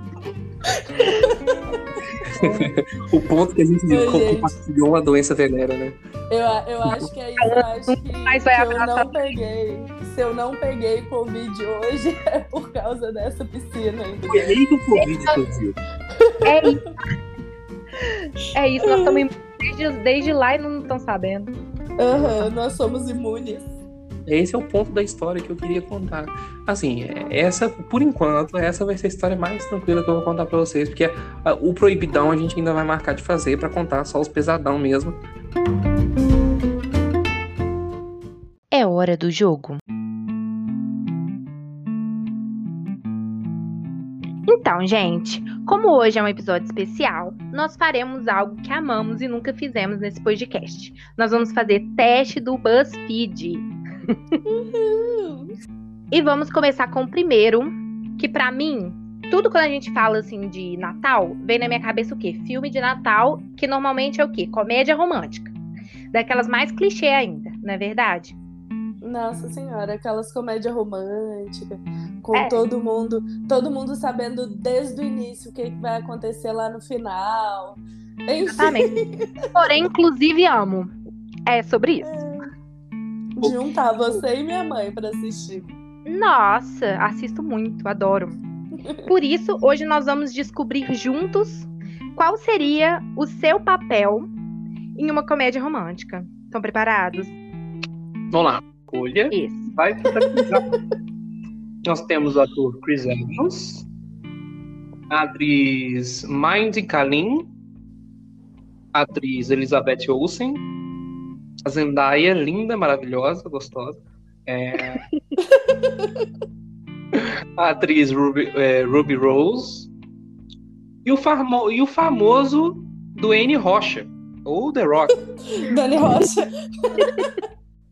o ponto que a gente gente. compartilhou uma doença venera, né? Eu, eu acho que é isso. Eu acho que, Mas vai que eu abraçar não peguei. Se eu não peguei Covid hoje, *laughs* é por causa dessa piscina. entendeu? Foi aí que o Covid surgiu. É isso. É isso, nós estamos desde, desde lá e não estão sabendo. Aham, nós somos imunes. Esse é o ponto da história que eu queria contar. Assim, é- essa, por enquanto, essa vai ser a história mais tranquila que eu vou contar pra vocês, porque ah, o proibidão a gente ainda vai marcar de fazer pra contar só os pesadão mesmo. É hora do jogo. Então, gente, como hoje é um episódio especial, nós faremos algo que amamos e nunca fizemos nesse podcast. Nós vamos fazer teste do BuzzFeed. E vamos começar com o primeiro, que pra mim, tudo quando a gente fala assim de Natal, vem na minha cabeça o quê? Filme de Natal, que normalmente é o quê? Comédia romântica. Daquelas mais clichê ainda, não é verdade? Nossa senhora, aquelas comédias românticas, com É. todo mundo, todo mundo sabendo desde o início o que, vai acontecer lá no final. Enfim, Exatamente. *laughs* Porém, inclusive, amo. É sobre isso. Juntar você e minha mãe pra assistir. Nossa, assisto muito, adoro. Por isso, hoje nós vamos descobrir juntos qual seria o seu papel em uma comédia romântica. Estão preparados? Vamos lá. Escolha. Isso. Vai. Nós temos o ator Chris Evans, a atriz Mindy Kaling, a atriz Elizabeth Olsen, a Zendaya, linda, maravilhosa, gostosa. É, *laughs* a atriz Ruby, é, Ruby Rose e o, famo- e o famoso Dwayne Rocha, ou The Rock. *laughs* Dani Rocha.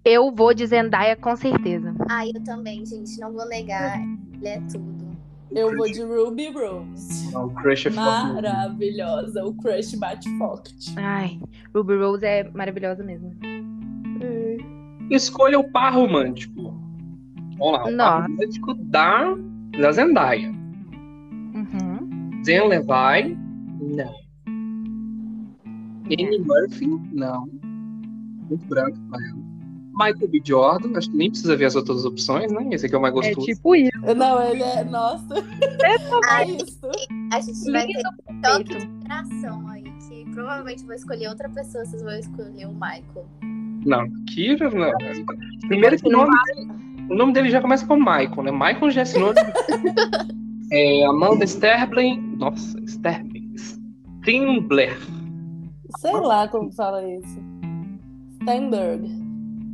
Eu vou de Zendaya com certeza. Ai, eu também, gente, não vou negar. Ele é tudo. Eu vou de Ruby Rose. O crush é. Maravilhosa. O crush bate forte. Ai, Ruby Rose é maravilhosa mesmo. Escolha o par romântico. Vamos lá, o par Nossa. romântico da, da Zendaya. Zen Levi, não. Annie Murphy, não. Muito branco pra ela. Michael B. Jordan, acho que nem precisa ver as outras opções, né? Esse aqui é o mais É gostoso. tipo isso. Não, ele é. Nossa, é *laughs* isso. a gente vai ter um toque de geração aí, que provavelmente vou escolher outra pessoa, vocês vão escolher o Michael. Não, Kira, não. Primeiro que o nome, o nome dele já começa com Michael, né? Michael já assinou. *laughs* é, Amanda Sterling. Nossa, Sterling. Strimler. Sei lá como fala isso. Steinberg.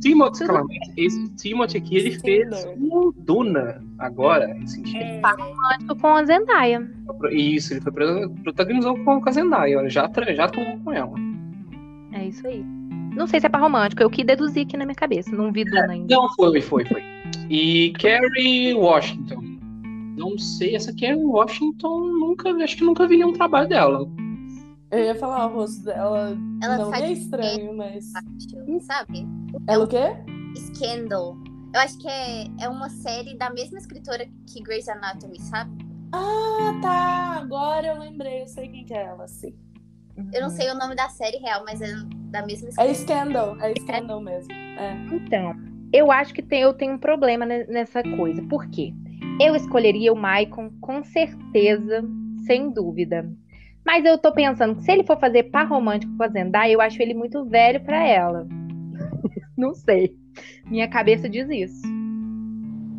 Timothy Chalamet. Esse Timothy aqui, ele fez Steinberg. o Duna agora, recentemente. É, Romântico com a Zendaya. Isso, ele foi pro- protagonizou com a Zendaya, já, já atuou com ela. É isso aí. Não sei se é pra romântico, eu que deduzi aqui na minha cabeça. Não vi Duna ainda. Não, foi, foi, foi. E Kerry Washington. Não sei, essa Kerry Washington, nunca, acho que nunca vi nenhum trabalho dela. Eu ia falar o rosto dela. Ela não faz é estranho, mas. acho, sabe? Ela o quê? Scandal. Eu acho que é, é uma série da mesma escritora que Grey's Anatomy, sabe? Ah, tá. Agora eu lembrei. Eu sei quem que é ela, sim. Eu não sei o nome da série real, mas é da mesma É escritora. Scandal. É Scandal mesmo. É. Então, eu acho que tem- eu tenho um problema ne- nessa coisa. Por quê? Eu escolheria o Maicon, com certeza, sem dúvida. Mas eu tô pensando que se ele for fazer par romântico com a Zendaya, eu acho ele muito velho pra ela. Não sei. Minha cabeça diz isso.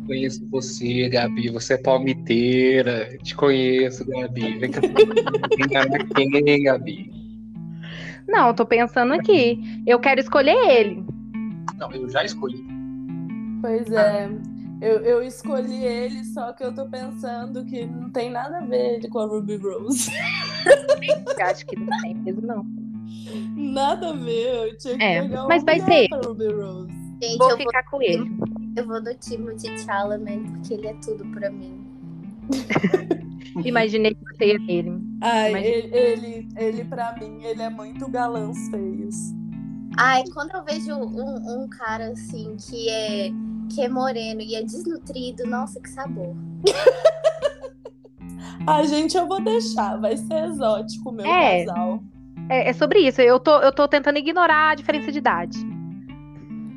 Conheço você, Gabi. Você é palmiteira. Te conheço, Gabi. Vem cá. Quem, Gabi? Não, eu tô pensando aqui. Eu quero escolher ele. Não, eu já escolhi. Pois é. Eu, eu escolhi ele, só que eu tô pensando que não tem nada a ver ele com a Ruby Rose. Eu acho que não tem mesmo, não. Nada a ver. Eu tinha que É, pegar mas vai ser. pra Ruby Rose. Gente, Vou eu, vou, ficar com ele. eu vou no Timothy Chalamet, porque ele é tudo pra mim. *laughs* Imaginei que você ia nele. Ai, Mas- ele, ele, ele, pra mim, ele é muito galãs feios. Ai, quando eu vejo um, um cara assim que é, que é moreno e é desnutrido, nossa, que sabor. *laughs* Ai, gente, eu vou deixar. Vai ser exótico o meu É. casal. É, é sobre isso. Eu tô, eu tô tentando ignorar a diferença de idade.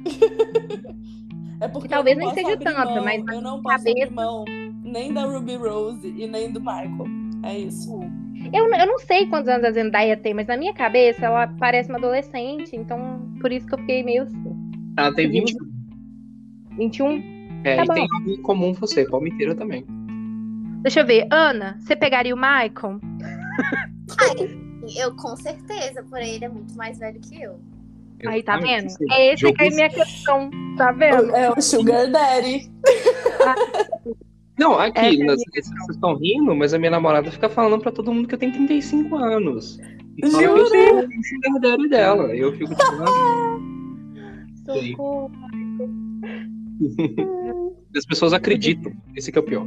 *laughs* É porque Que talvez nem seja abrir tanta, mão, mas na eu não posso abrir cabeça- mão nem da Ruby Rose e nem do Michael. É isso. Eu, eu não sei quantos anos a Zendaya tem, mas na minha cabeça ela parece uma adolescente, então por isso que eu fiquei meio assim. Ela tem 20 21? É, Tá e bom. tem algo em comum você, palmiteira também. Deixa eu ver. Ana, você pegaria o Michael? *laughs* Eu com certeza, porém ele é muito mais velho que eu. Aí, tá vendo? É esse Jogo que é a minha questão. Tá vendo? É o Sugar Daddy. Não, Essa é aqui, minha vocês estão rindo, mas a minha namorada fica falando pra todo mundo que eu tenho 35 anos. E fala que Jura? eu sou o sugar daddy dela. Eu fico tipo, ah, *laughs* *laughs* as pessoas acreditam. Esse que é o pior.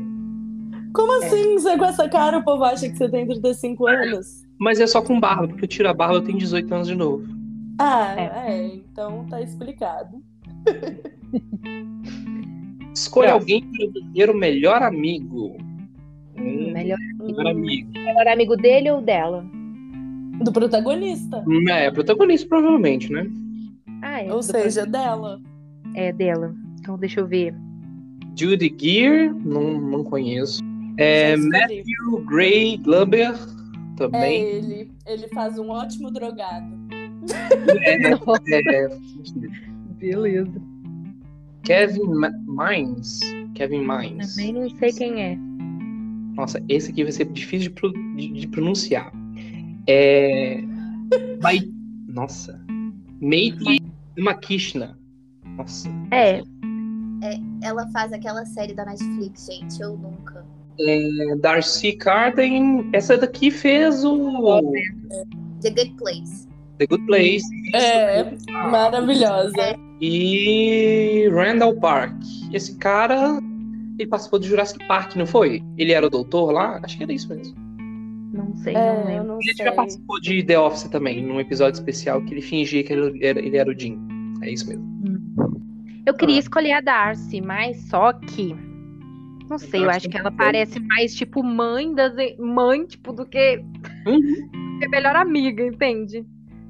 Como assim? Você com essa cara, o povo acha que você tem 35 anos? Mas é só com barba, porque eu tiro a barba, eu tenho 18 anos de novo. Ah, É. é. então tá explicado. *laughs* Escolha Próximo. alguém para ser o melhor amigo. Hum, melhor, Melhor amigo. melhor amigo dele ou dela? Do protagonista. Hum, É, protagonista, provavelmente, né? Ah, é. Ou seja, dela. É dela. Então deixa eu ver. Judy Gear, não, não conheço. É. Matthew Gray Glover, É também. ele. Ele faz um ótimo drogado. É, é, Beleza. Kevin Mines. Kevin Mines. Também não sei quem é. Nossa, esse aqui vai ser difícil de, pro- de- de pronunciar. É. Vai. Nossa. Meite Makishna. Nossa. É, Ela faz aquela série da Netflix, gente, eu nunca. É, Darcy Carden. Essa daqui fez o The Good Place. The Good Place. É, maravilhosa. E Randall Park. Esse cara. Ele participou do Jurassic Park, não foi? Ele era o doutor lá? Acho que era isso mesmo. não sei, não É, eu lembro. não Ele sei. já participou de The Office também, num episódio especial que ele fingia que ele era, ele era o Jim. É isso mesmo. Eu queria escolher a Darcy, mas só que Não sei, eu acho que ela parece mais tipo mãe das mãe, tipo, do que, Uhum. que melhor amiga, entende?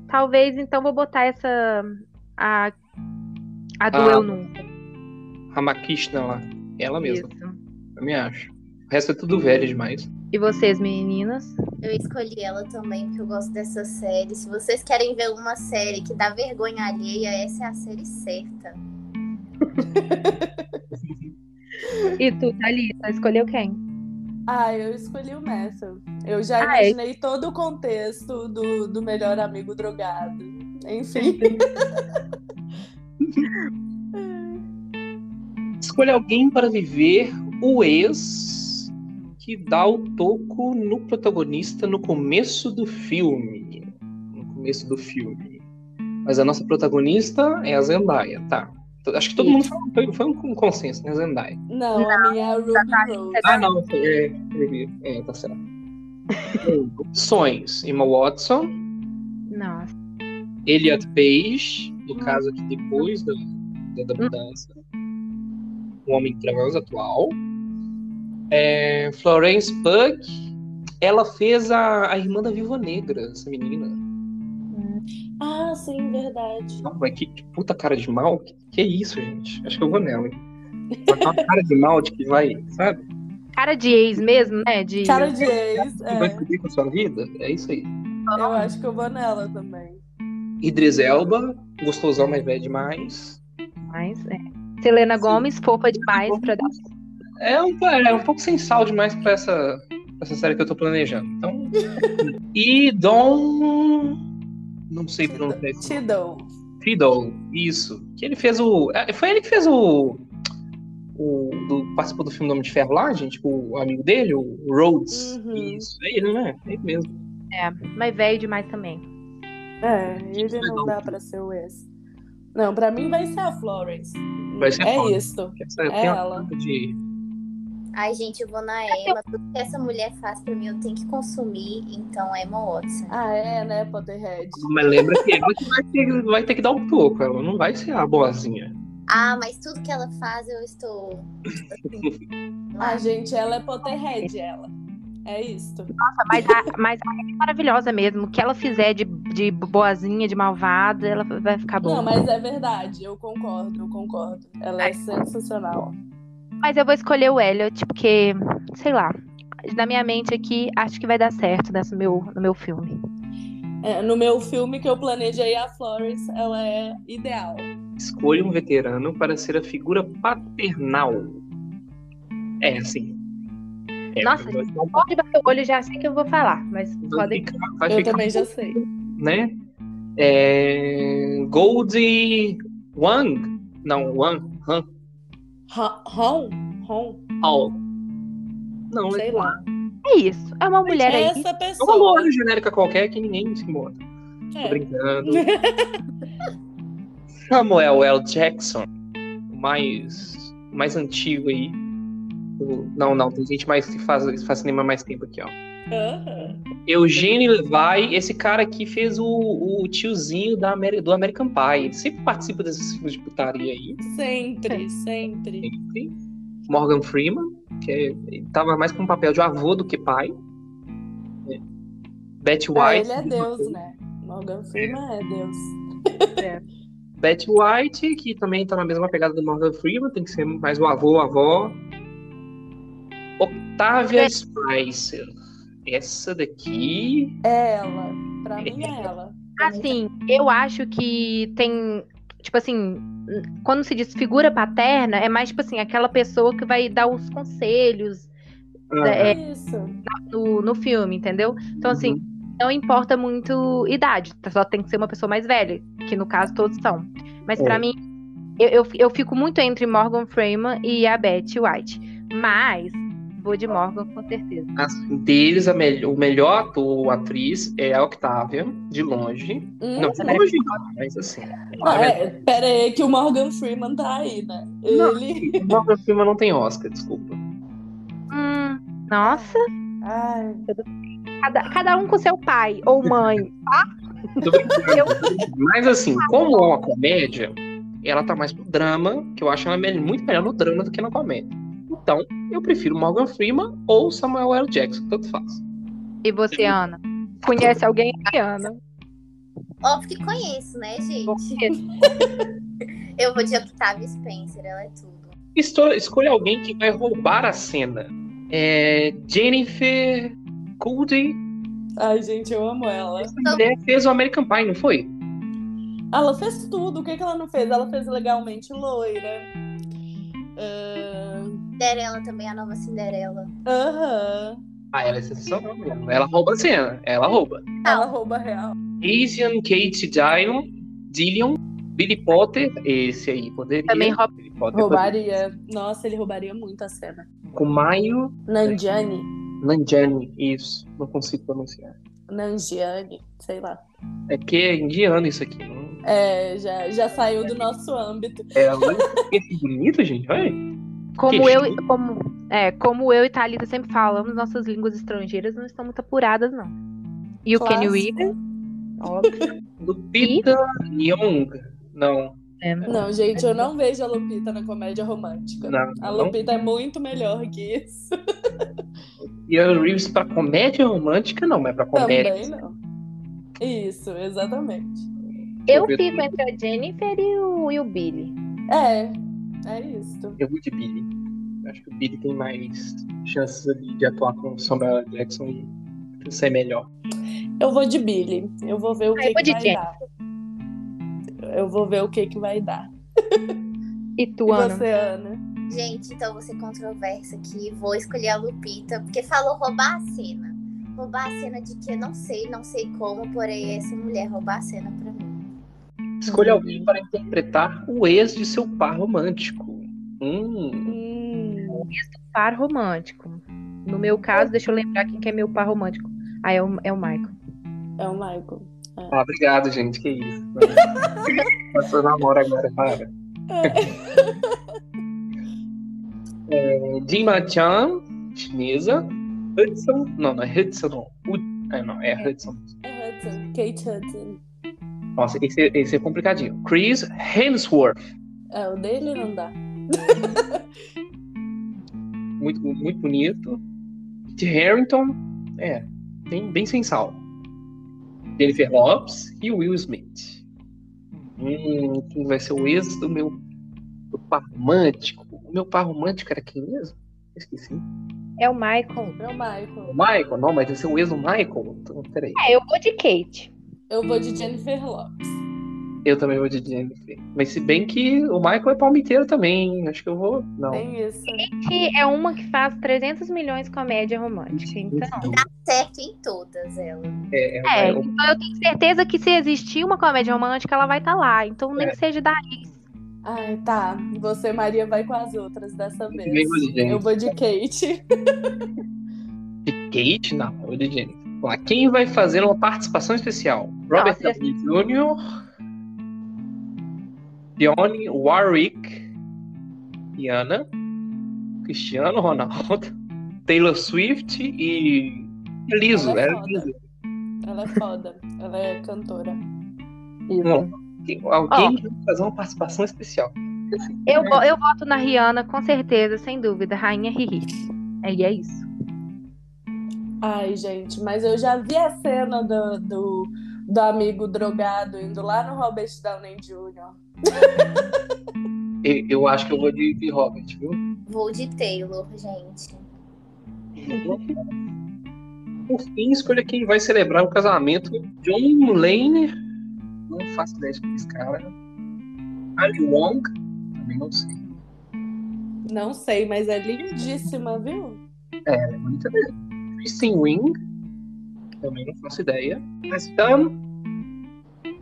Talvez então vou botar essa a a do Ah, eu nunca. Ramakishna lá. Ela mesma, Isso. também acho. O resto é tudo velho demais. E vocês, meninas? Eu escolhi ela também, porque eu gosto dessa série. Se vocês querem ver uma série que dá vergonha alheia, essa é a série certa. *laughs* E tu, Thalita, escolheu quem? Ah, eu escolhi o Matthew. Eu já Ah, é? imaginei todo o contexto do, do melhor amigo drogado. Enfim. *laughs* Escolha alguém para viver o ex que dá o toco no protagonista no começo do filme. No começo do filme. Mas a nossa protagonista é a Zendaya, tá? Acho que todo mundo foi, foi- foi um consenso, né? Zendaya. Não, a minha é a Ruby Rose. Ah, não. É, é, é, tá certo. *laughs* Opções: Emma Watson, Nossa. Elliot Page, no caso aqui depois da, da, da mudança. Um homem trans atual. É, Florence Pugh, ela fez a, a irmã da Viúva Negra, essa menina. Ah, sim, verdade. Não, mas que, que puta cara de mal. Que, que é isso, gente? Acho que eu vou nela, hein? Vai uma cara de mal de que vai, sabe? Cara de ex mesmo, né? De... Cara de ex, Que vai é. cuidar com a sua vida. É isso aí. Eu acho que eu vou nela também. Idris Elba, gostosão, mas velho demais. Mas, é. Selena Gomes, fofa demais pra dar. É um, é um pouco sem sal demais pra essa, essa série que eu tô planejando. Então. *laughs* e Dom. Não sei pronunciar nome. Tidal. Fiddle, isso. Que ele fez o. é, Foi ele que fez o. O. Do, participou do filme Nome de Ferro lá, gente? O amigo dele, o Rhodes. Uhum. Isso, é ele, né? É ele mesmo. É, mas velho demais também. É, ele não dá pra ser o ex. Não, pra mim vai ser a Florence. Vai ser a é Florence. isso. É tem uma ela. de. Ai, gente, eu vou na Emma. Tudo que essa mulher faz pra mim, eu tenho que consumir. Então, Emma Watson. Ah, é, né, Potterhead? Mas lembra que ela que vai ter, vai ter que dar um toco. Ela não vai ser a boazinha. Ah, mas tudo que ela faz, eu estou. Assim, *laughs* Ah, lá. gente, ela é Potterhead, ela. É isso. Nossa, mas a, mas a é maravilhosa mesmo. O que ela fizer de, de boazinha, de malvada, ela vai ficar boa. Não, mas é verdade, eu concordo, eu concordo. Ela é sensacional. Mas eu vou escolher o Elliot, porque, sei lá, na minha mente aqui, acho que vai dar certo nesse meu, no meu filme. É, no meu filme que eu planejei, a Florence, ela é ideal. Escolha um veterano para ser a figura paternal. É, assim. É, Nossa, ficar um Pode bater o olho, já sei que eu vou falar, mas vai podem. ficar, vai eu ficar também um já sei. né? É, Goldie Wang. Não, Wang. Han. Ron? Ron? Hall. Não, Sei é lá. É isso. É uma mulher aí. Essa É uma pessoa. loja genérica qualquer que ninguém se importa. Tô É. brincando. *laughs* Samuel L. Jackson. O mais, o mais antigo aí. Não, não, tem gente mais que faz, faz cinema mais tempo aqui, ó. Aham. Eugene Levi, esse cara aqui fez o, o tiozinho da Ameri- do American Pie. Ele sempre participa desses filmes de putaria aí. Sempre, sempre. sempre. Morgan Freeman, que é, ele tava mais com um papel de avô do que pai. É. Betty Ah, White. ele é Deus, né? Morgan Freeman é Deus. *laughs* Betty White, que também tá na mesma pegada do Morgan Freeman, tem que ser mais o avô, a avó. Octavia Spicer. Essa daqui. É ela. Pra mim é ela. Assim, eu acho que tem. Tipo assim, quando se diz figura paterna, é mais tipo assim, aquela pessoa que vai dar os conselhos É. Isso. no, no filme, entendeu? Então, assim, não importa muito idade, só tem que ser uma pessoa mais velha, que no caso todos são. Mas pra É. mim, eu, eu, eu fico muito entre Morgan Freeman e a Betty White. Mas vou de Morgan com certeza. Assim, deles, a mel- o melhor ator ou atriz é a Octavia, de longe. Hum? Não, de longe não, mas assim. Ah, é, pera aí que o Morgan Freeman tá aí, né? Não. Ele. O Morgan Freeman não tem Oscar, desculpa. Hum, nossa, Ai, cada, cada um com seu pai ou mãe. Tô brincando. Mas assim, como é uma comédia, ela tá mais pro drama, que eu acho ela me- muito melhor no drama do que na comédia. Então, eu prefiro Morgan Freeman ou Samuel L. Jackson, tanto faz. E você, Ana? Conhece alguém, Ana? Óbvio que conheço, né, gente? *laughs* Eu vou de Octavia Spencer, ela é tudo. Estou, escolha alguém que vai roubar a cena. É, Jennifer Cooley. Ai, gente, eu amo ela. Essa mulher fez o American Pie, não foi? Ela fez tudo. O que, que ela não fez? Ela fez legalmente loira. Ahn, Cinderela também, a nova Cinderela. Aham. Ah, ela é sensacional mesmo. Ela rouba a cena. Ela rouba. Ela rouba real. Asian Kate Dillon, Dillion, Billy Potter, esse aí poderia. Também rouba. Billy Potter Roubaria. Nossa, ele roubaria muito a cena. poderia. Kumayo Nanjiani. Nanjiani, isso. Não consigo pronunciar. Nanjiani, sei lá. É que é indiano isso aqui. Não... É, já, já saiu do nosso âmbito. É olha que bonito, gente. Olha. Como Que eu, como, é, como eu e Thalita sempre falamos, nossas línguas estrangeiras não estão muito apuradas, não. E o Kenny. Wheeler, óbvio. *laughs* Lupita Nyong. Não. É. Não, gente, eu não vejo a Lupita na comédia romântica. Não, A não. Lupita é muito melhor que isso. E a Reeves pra comédia romântica, não, mas pra comédia. Também não. Isso, exatamente. Eu fico entre a Jennifer e o, e o Billy. É, é isso. Eu vou de Billy. Acho que o Billy tem mais chances ali de atuar com o Samuel. Jackson e ser melhor. Eu vou de Billy. Eu vou ver o Ah, que, que vai dar. Eu vou ver o que, que vai dar. E *laughs* E tu, Ana? você, Ana? Gente, então vou ser controversa aqui. Vou escolher a Lupita, porque falou roubar a cena. Roubar a cena de que eu não sei, não sei como, porém essa mulher roubar a cena pra. Escolha alguém para interpretar o ex de seu par romântico. Hum, Hum, Par romântico. No meu caso, deixa eu lembrar quem que é meu par romântico. Ah, é o, é o Michael. é o Michael. ah, obrigado, gente. Que isso. *laughs* Passou namoro agora, para. É, Dima Chan, chinesa. Hudson. Não, não é Hudson, não. Hud- é, não, é Hudson. É Hudson. Kate Hudson. Nossa, esse, é- esse é complicadinho. Chris Hemsworth. É, o dele não dá. *laughs* Muito, muito bonito. De Harrington. É, bem, bem sem sal. Jennifer Lopes e Will Smith. Hum, quem vai ser o ex do meu do par romântico? O meu par romântico era quem mesmo? Esqueci. É o Michael. É o Michael. O Michael? Não, mas esse é o ex do Michael. Então, peraí. É, eu vou de Kate. Eu vou de Jennifer Lopes. Eu também vou de Jennifer. Mas se bem que o Michael é palmiteiro também. Acho que eu vou. Não. Tem isso. Que é uma que faz 300 milhões comédia romântica. Então, Certo em todas elas. É, é, é, é, então eu tenho certeza que se existir uma comédia romântica, ela vai estar lá. Então, nem É. que seja da Alice. Ai, tá. Você, Maria, vai com as outras dessa vez. também vou de Jennifer. Eu vou de Kate. de Kate? Não, eu vou de Jennifer. Lá, quem vai fazer uma participação especial? Robert Nossa. Downey Jr., Dionne Warwick, Rihanna, Cristiano Ronaldo, *laughs* Taylor Swift e Liso. Ela é foda. Liso. Ela é foda. Ela é cantora. Não, Alguém vai fazer uma participação especial. Eu, eu voto na Rihanna, com certeza, sem dúvida. Rainha Riri. É, e é isso. Ai, gente, mas eu já vi a cena do, do, do amigo drogado indo lá no Robert Downey Jr. Eu, eu acho que eu vou de, de Robert, viu? Vou de Taylor, gente. Por fim, escolha quem vai celebrar o casamento. John Mulaney. Não faço ideia de quem é esse cara. Ali Wong. Também não sei. Não sei, mas é lindíssima, viu? É bonita mesmo. Kristen Wing. Também não faço ideia. Sam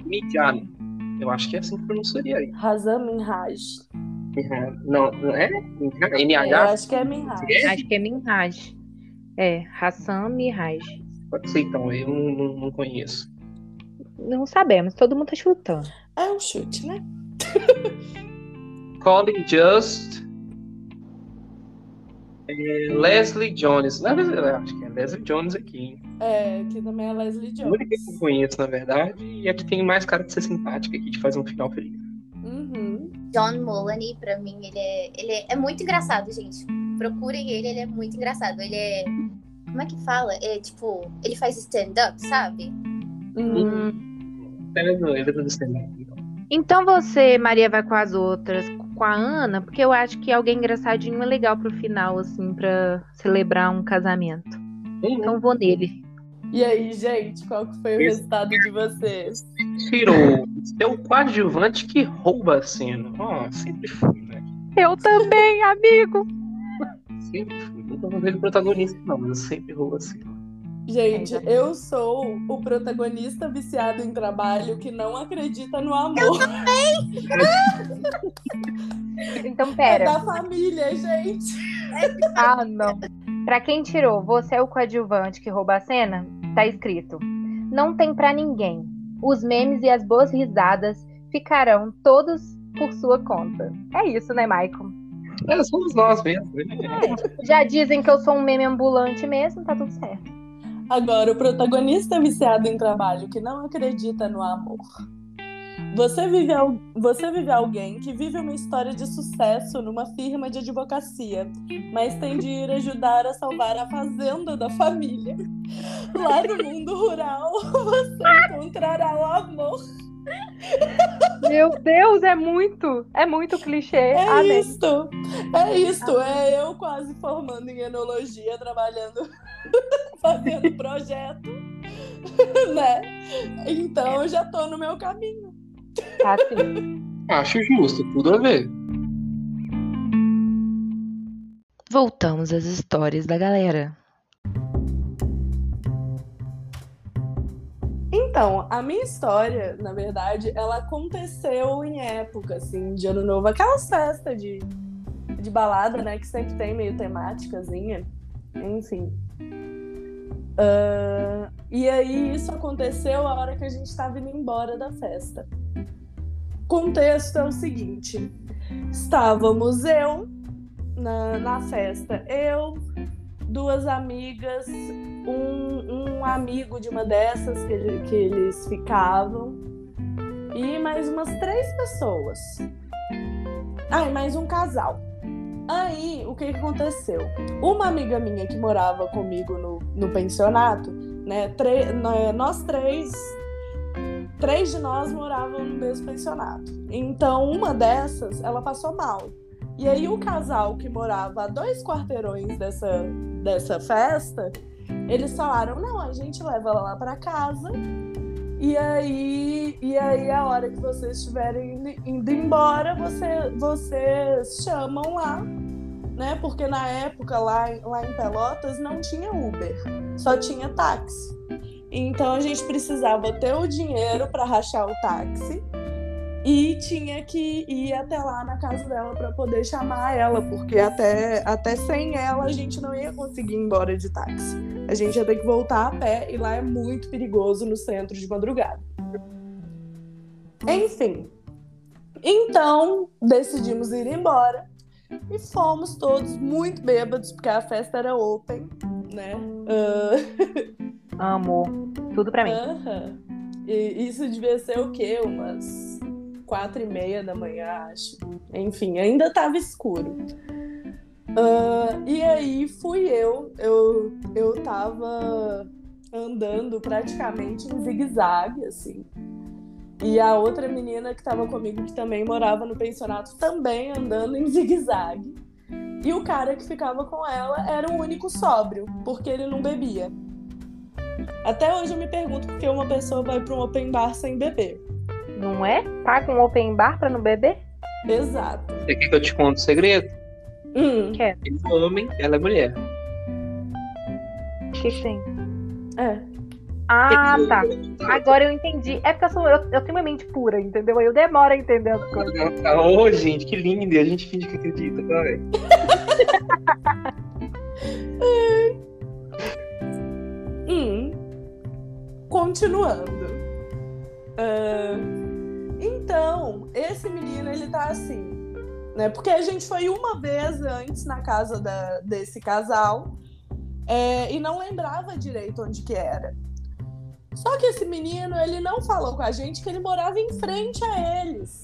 Midjan. Eu acho que é assim que pronunciaria aí. Razan Minhaj. Não, não é? Eu NH? acho que é Minhaj. É? Acho que é Minhaj. É, Hassan Minhaj. Pode ser então, eu não, não- não conheço. Não sabemos, todo mundo tá chutando. É um chute, né? Colin Just. É, Leslie Jones. Eu acho que é Leslie Jones aqui. hein? É, que também é Leslie A única que eu Jones. conheço, na verdade, e a que tem mais cara de ser simpática aqui, de fazer um final feliz. Uhum. John Mulaney, pra mim, ele é, ele é, é muito engraçado, gente. procurem ele, ele é muito engraçado. Ele é. Como é que fala? É tipo, ele faz stand-up, sabe? Hum. Ele é ele é do stand-up. Então você, Maria, vai com as outras, com a Ana, porque eu acho que alguém engraçadinho é legal pro final, assim, pra celebrar um casamento. Então eu vou nele. E aí, gente, qual que foi o Isso. resultado de vocês? Tirou seu coadjuvante que rouba a cena. Ó, sempre fui, né? Eu também, amigo. Sempre fui. Nunca vou ver protagonista, não, mas eu sempre roubo a cena. Gente, É, eu sou o protagonista viciado em trabalho que não acredita no amor. Então, É pera. da família, gente. Ah, não. Pra quem tirou, você é o coadjuvante que rouba a cena? Tá escrito. Não tem pra ninguém. Os memes e as boas risadas ficarão todos por sua conta. É isso, né, Michael? É, somos nós mesmo. né? Já dizem que eu sou um meme ambulante mesmo, tá tudo certo. Agora, o protagonista viciado em trabalho que não acredita no amor. Você vive, você vive alguém que vive uma história de sucesso numa firma de advocacia, mas tem de ir ajudar a salvar a fazenda da família. Lá no mundo rural, *laughs* você encontrará o amor. Meu Deus, é muito, é muito clichê. É né? isto, é isto. É eu quase formando em enologia, trabalhando, *laughs* fazendo projeto, *laughs* né? Então eu já tô no meu caminho. Tá assim. Acho justo, tudo a ver. Voltamos às histórias da galera. Então, a minha história, na verdade, ela aconteceu em época, assim, de ano novo. Aquelas festas de, de balada, né, que sempre tem meio temáticazinha. Enfim. Ah, e aí, isso aconteceu a hora que a gente estava indo embora da festa. Contexto é o seguinte. Estávamos eu na, na festa. Eu, duas amigas, um, um amigo de uma dessas que, que eles ficavam e mais umas três pessoas. Ah, e mais um casal. Aí, o que, aconteceu? Uma amiga minha que morava comigo no, no pensionato, né? nó- nós três, três de nós moravam no mesmo pensionato. Então, uma dessas, ela passou mal. E aí, o casal que morava a dois quarteirões dessa, dessa festa, eles falaram: não, a gente leva ela lá pra casa. E aí, e aí a hora que vocês estiverem indo- embora, você, vocês chamam lá, né? Porque na época lá, lá em Pelotas não tinha Uber, só tinha táxi. Então a gente precisava ter o dinheiro para rachar o táxi e tinha que ir até lá na casa dela para poder chamar ela, porque até, até sem ela a gente não ia conseguir ir embora de táxi. A gente ia ter que voltar a pé e lá é muito perigoso no centro de madrugada. Enfim. Então, decidimos ir embora e fomos todos muito bêbados, porque a festa era open, né? Amo. Tudo pra mim. aham. E isso devia ser o quê? Umas quatro e meia da manhã, acho. Enfim, ainda tava escuro. Ah, e aí fui eu, eu, eu tava andando praticamente em zigue-zague, assim. E a outra menina que tava comigo, que também morava no pensionato, também andando em zigue-zague. E o cara que ficava com ela era o único sóbrio, porque ele não bebia. Até hoje eu me pergunto por que uma pessoa vai para um open bar sem beber. Não é? Paga um open bar pra não beber? Exato. Você quer que eu te conte o segredo? Hum, Quero. Ele é homem, ela é mulher. O que, que tem? é. Ah, tá. Agora eu entendi. É porque eu, sou, eu, eu tenho uma mente pura, entendeu? Aí eu demoro a entender as coisas. Ô, gente, que lindo. E a gente finge que acredita, vai. *laughs* Hum. Continuando. Ah, então, esse menino, ele tá assim, né? Porque a gente foi uma vez antes na casa da- desse casal é, e não lembrava direito onde que era. Só que esse menino, ele não falou com a gente que ele morava em frente a eles.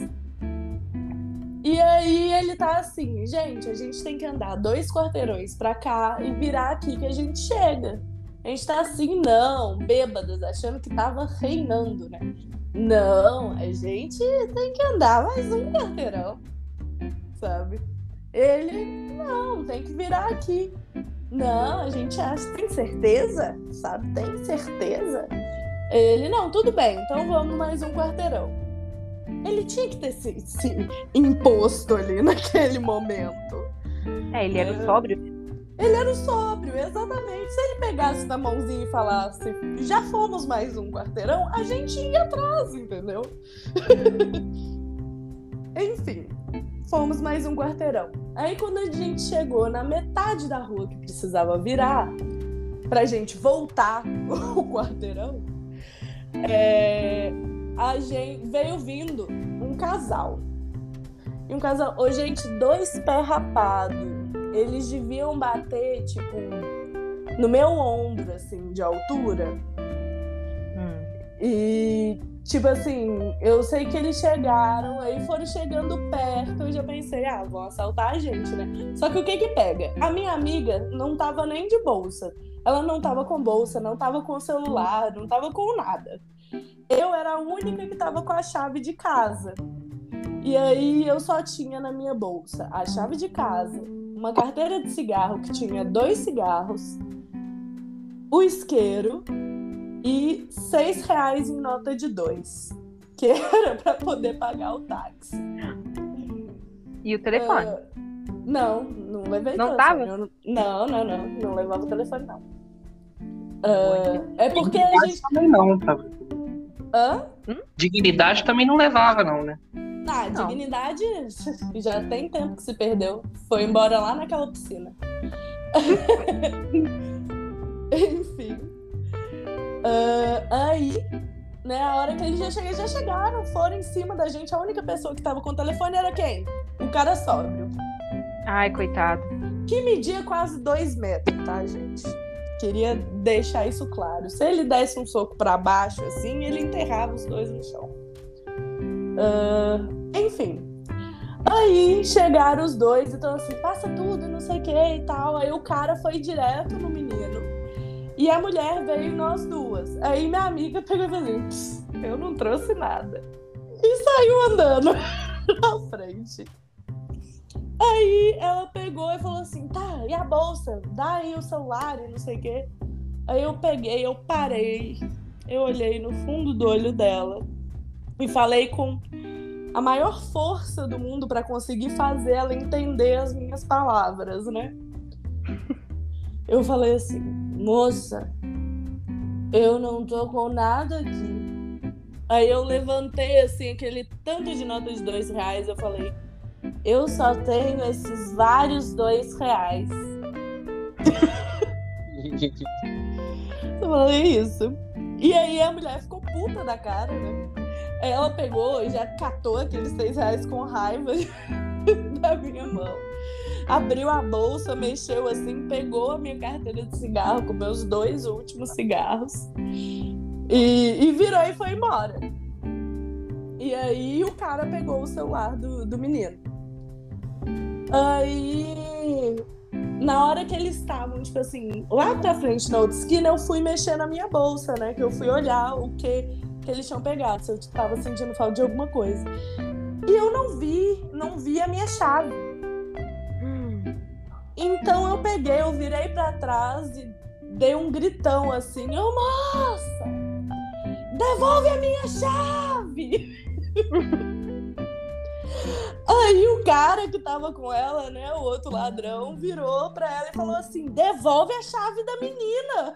E aí ele tá assim, gente, a gente tem que andar dois quarteirões pra cá e virar aqui que a gente chega. A gente tá assim, não, bêbadas, achando que tava reinando, né? Não, a gente tem que andar mais um quarteirão, sabe? Ele, não, tem que virar aqui. Não, a gente acha, tem certeza? Sabe, tem certeza? Ele, não, tudo bem, então vamos mais um quarteirão. Ele tinha que ter se, se imposto ali *laughs* naquele momento. É, ele era sóbrio. Ele era o sóbrio, exatamente. Se ele pegasse na mãozinha e falasse, já fomos mais um quarteirão, a gente ia atrás, entendeu? *laughs* Enfim, fomos mais um quarteirão. Aí quando a gente chegou na metade da rua que precisava virar, pra gente voltar *laughs* o quarteirão, é, a gente veio vindo um casal. E um casal, ô, gente, dois pés rapados. Eles deviam bater, tipo, no meu ombro, assim, de altura. Hum. E, tipo assim, eu sei que eles chegaram, aí foram chegando perto, eu já pensei, ah, vão assaltar a gente, né? Só que o que que pega? A minha amiga não tava nem de bolsa. Ela não tava com bolsa, não tava com celular, não tava com nada. Eu era a única que tava com a chave de casa. E aí eu só tinha na minha bolsa a chave de casa, uma carteira de cigarro que tinha dois cigarros, o isqueiro e seis reais em nota de dois, que era para poder pagar o táxi. E o telefone? Ah, não, não levei Não telefone. tava? Não, não, não. Não levava o telefone, não. Ah, é porque a gente. também não, tá? Hã? Dignidade também não levava, não, né? Não. dignidade *laughs* já tem tempo que se perdeu. Foi embora lá naquela piscina. *laughs* Enfim. Ah, aí, né, a hora que eles já chegaram, já chegaram, foram em cima da gente. A única pessoa que tava com o telefone era quem? O cara sóbrio. Ai, coitado. Que media quase dois metros, tá, gente? Queria deixar isso claro. Se ele desse um soco pra baixo, assim, ele enterrava os dois no chão. Ah, enfim. Aí chegaram os dois, então assim, passa tudo, não sei o que e tal. Aí o cara foi direto no menino. E a mulher veio nós duas. Aí minha amiga pegou e falou assim: "Pss, eu não trouxe nada. E saiu andando *laughs* na frente. Aí ela pegou e falou assim: tá, e a bolsa? Dá aí o celular e não sei o quê. Aí eu peguei, eu parei, eu olhei no fundo do olho dela e falei com a maior força do mundo para conseguir fazer ela entender as minhas palavras, né? Eu falei assim: moça, eu não tô com nada aqui. Aí eu levantei assim aquele tanto de nota de dois reais, eu falei: eu só tenho esses vários dois reais. *laughs* Eu falei isso. E aí a mulher ficou puta da cara, né? Ela pegou e já catou aqueles seis reais com raiva *laughs* da minha mão. Abriu a bolsa, mexeu assim, pegou a minha carteira de cigarro com meus dois últimos cigarros e, e virou e foi embora. E aí o cara pegou o celular do, do menino. Aí, na hora que eles estavam, tipo assim, lá pra frente na outra esquina, eu fui mexer na minha bolsa, né? Que eu fui olhar o que, que eles tinham pegado, se eu tava sentindo falta de alguma coisa. E eu não vi, não vi a minha chave. Então eu peguei, eu virei pra trás e dei um gritão assim: Ô moça, devolve a minha chave! *laughs* Aí o cara que tava com ela, né, o outro ladrão, virou pra ela e falou assim: devolve a chave da menina.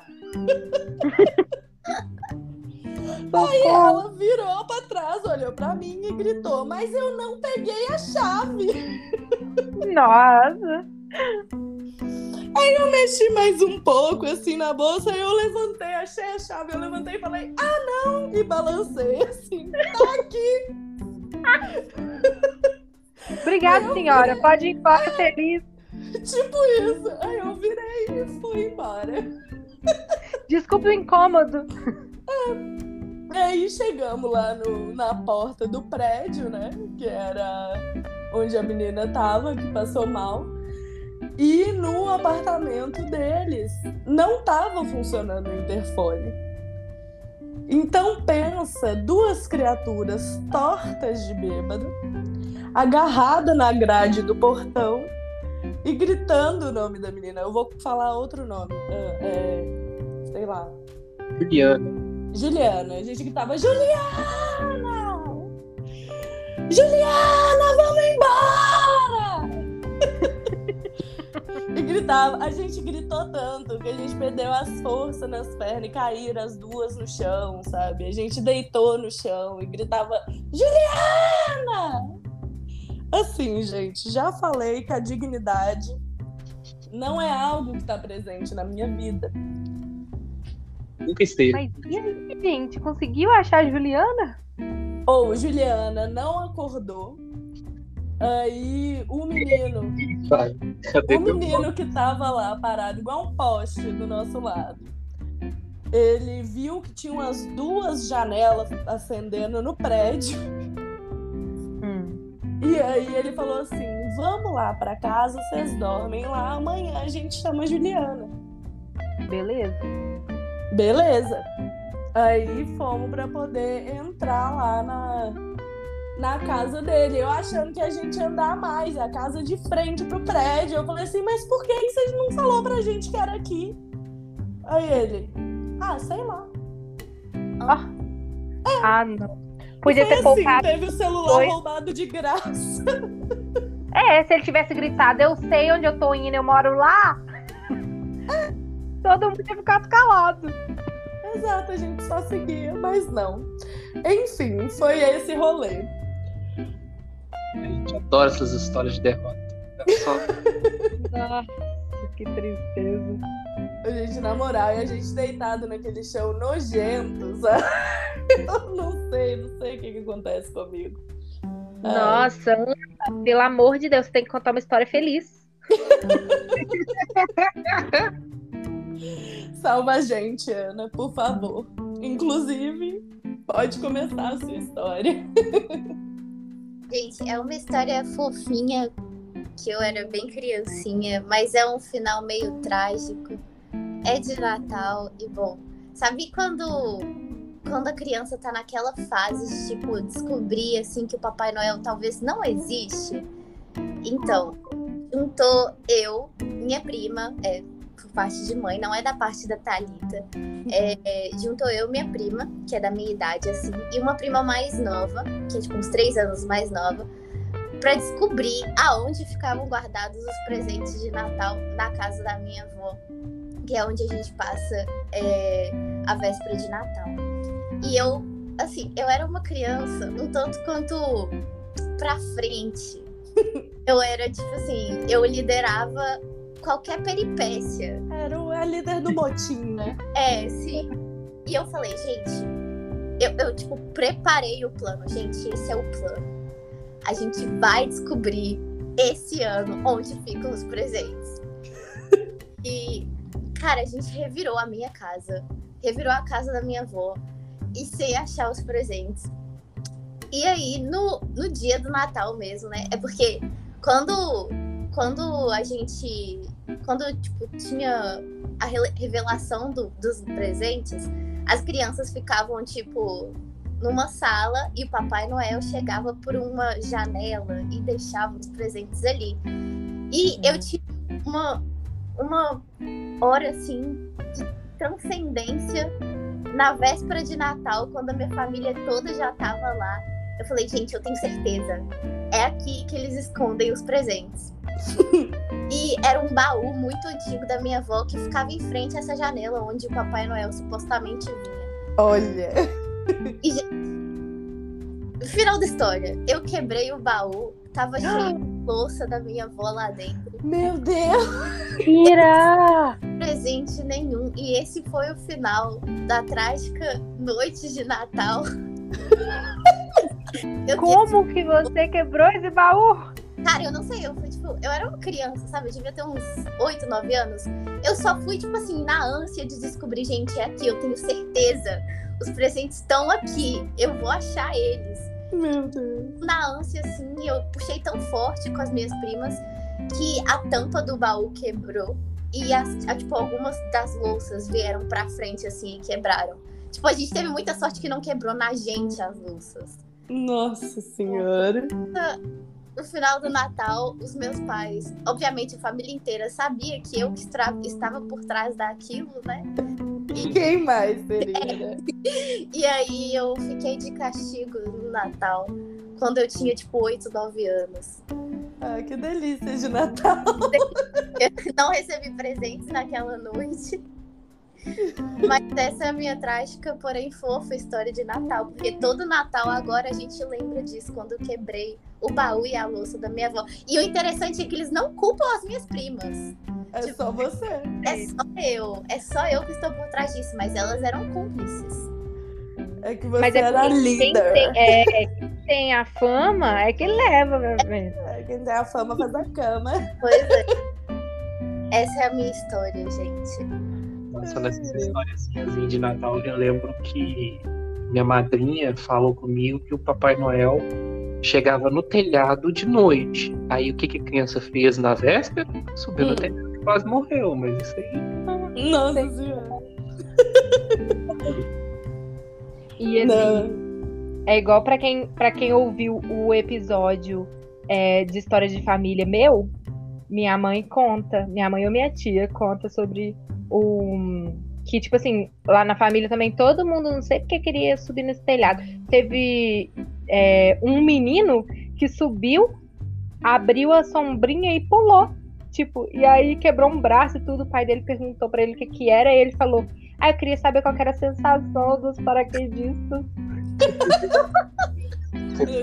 *laughs* Aí ela virou pra trás, olhou pra mim e gritou: Mas eu não peguei a chave. Nossa. Aí eu mexi mais um pouco assim na bolsa, aí eu levantei, achei a chave, eu levantei e falei: Ah, não! E balancei assim: Tá aqui. Obrigada, senhora. Pode ir embora feliz. Tipo isso. Aí eu virei e fui embora. Desculpe o incômodo. Aí chegamos lá no- na porta do prédio, né? Que era onde a menina tava, que passou mal. E no apartamento deles não tava funcionando o interfone. Então pensa duas criaturas tortas de bêbado, agarrada na grade do portão e gritando o nome da menina. Eu vou falar outro nome. É, é, sei lá. Juliana. Juliana. A gente gritava, Juliana! Juliana, vamos embora! *laughs* e gritava. A gente gritou tanto que a gente perdeu as forças nas pernas e caíram as duas no chão, sabe? A gente deitou no chão e gritava, Juliana! Assim, gente, já falei que a dignidade não é algo que está presente na minha vida. Nunca esteve. Mas e aí, gente? Conseguiu achar a Juliana? Ou Juliana não acordou. Aí o menino. Vai. O menino que tava lá parado, igual um poste do nosso lado. Ele viu que tinha umas duas janelas acendendo no prédio. Hum. E aí ele falou assim: vamos lá pra casa, vocês dormem lá, amanhã a gente chama a Juliana. Beleza. Beleza. Aí fomos pra poder entrar lá na, na casa dele. Eu achando que a gente ia andar mais, a casa de frente pro prédio. Eu falei assim, mas por que que vocês não falou pra gente que era aqui? Aí ele, ah, sei lá. Ah, não. Podia ter assim, poupado. teve o celular Foi. roubado de graça. É, se ele tivesse gritado, eu sei onde eu tô indo, eu moro lá. Todo mundo tinha ficado calado. Exato, a gente só seguia, mas não. Enfim, foi esse rolê. A gente adora essas histórias de derrota. É só Nossa, que tristeza. A gente na moral e a gente deitado naquele chão nojento, sabe? *laughs* Eu não sei, não sei o que, que acontece comigo. Ai, Nossa, Ana, pelo amor de Deus, você tem que contar uma história feliz. *laughs* salva a gente, Ana, por favor. Inclusive, pode começar a sua história. *laughs* Gente, é uma história fofinha, que eu era bem criancinha, mas é um final meio trágico. É de Natal e bom. Sabe quando quando a criança tá naquela fase de tipo descobrir assim que o Papai Noel talvez não existe? Então, juntou eu, minha prima, é, por parte de mãe, não é da parte da Thalita. É, é, juntou eu, minha prima, que é da minha idade, assim, e uma prima mais nova, que é tipo uns três anos mais nova, pra descobrir aonde ficavam guardados os presentes de Natal na casa da minha avó, que é onde a gente passa é, a véspera de Natal. E eu, assim, eu era uma criança um tanto quanto pra frente. *laughs* Eu era, tipo assim, eu liderava qualquer peripécia. Era o- a líder do motim, né? É, sim. E eu falei, gente, eu, eu, tipo, preparei o plano. Gente, esse é o plano. A gente vai descobrir esse ano onde ficam os presentes. E, cara, a gente revirou a minha casa, revirou a casa da minha avó e sem achar os presentes. E aí, no, no dia do Natal mesmo, né? É porque quando, quando a gente. Quando, tipo, tinha a revelação do- dos presentes, as crianças ficavam, tipo, numa sala e o Papai Noel chegava por uma janela e deixava os presentes ali. E eu tive uma, uma hora, assim, de transcendência na véspera de Natal, quando a minha família toda já tava lá. Eu falei, gente, eu tenho certeza. É aqui que eles escondem os presentes. *laughs* e era um baú muito antigo da minha avó que ficava em frente a essa janela onde o Papai Noel supostamente vinha. Olha. Final da história. Eu quebrei o baú, tava cheio de *gasps* louça da minha avó lá dentro. Meu Deus. Tira! Presente nenhum. E esse foi o final da trágica noite de Natal. Eu *laughs* Como que você quebrou esse baú? Cara, eu não sei, eu fui, tipo, eu era uma criança, sabe? Eu devia ter uns 8, 9 anos. Eu só fui, tipo assim, na ânsia de descobrir, gente, é aqui, eu tenho certeza. Os presentes estão aqui, eu vou achar eles. Meu Deus. Na ânsia, assim, eu puxei tão forte com as minhas primas que a tampa do baú quebrou. E, as, a- tipo, algumas das louças vieram pra frente, assim, e quebraram. Tipo, a gente teve muita sorte que não quebrou na gente as louças. Nossa senhora. No final do Natal, os meus pais, obviamente a família inteira, sabia que eu que estava por trás daquilo, né? Quem mais seria? *laughs* E aí eu fiquei de castigo no Natal, quando eu tinha, tipo, 8, 9 anos. Ah, que delícia de Natal. *laughs* Eu não recebi presentes naquela noite. Mas essa é a minha trágica, porém fofa história de Natal. Porque todo Natal agora a gente lembra disso, quando eu quebrei o baú e a louça da minha avó. E o interessante é que eles não culpam as minhas primas. É só você. É só eu. É só eu que estou por trás disso. Mas elas eram cúmplices. É que você Mas é era porque quem líder. tem, é, quem tem a fama é que leva, meu bem. É, Quem tem a fama faz a cama. Pois é. Essa é a minha história, gente. Nossa, nessas histórias assim, de Natal, eu lembro que minha madrinha falou comigo que o Papai Noel chegava no telhado de noite. Aí o que, que a criança fez na véspera? Subiu Hum. no telhado e quase morreu, mas isso aí. Nossa senhora. *laughs* E assim, Não. é igual pra quem, pra quem ouviu o episódio é, de história de família meu, minha mãe conta, minha mãe ou minha tia conta sobre o. Que, tipo assim, lá na família também todo mundo não sei porque queria subir nesse telhado. Teve é, um menino que subiu, abriu a sombrinha e pulou. Tipo, e aí quebrou um braço e tudo. O pai dele perguntou pra ele o que, que era, e ele falou: Ah, eu queria saber qual era a sensação dos paraquedistas. *laughs*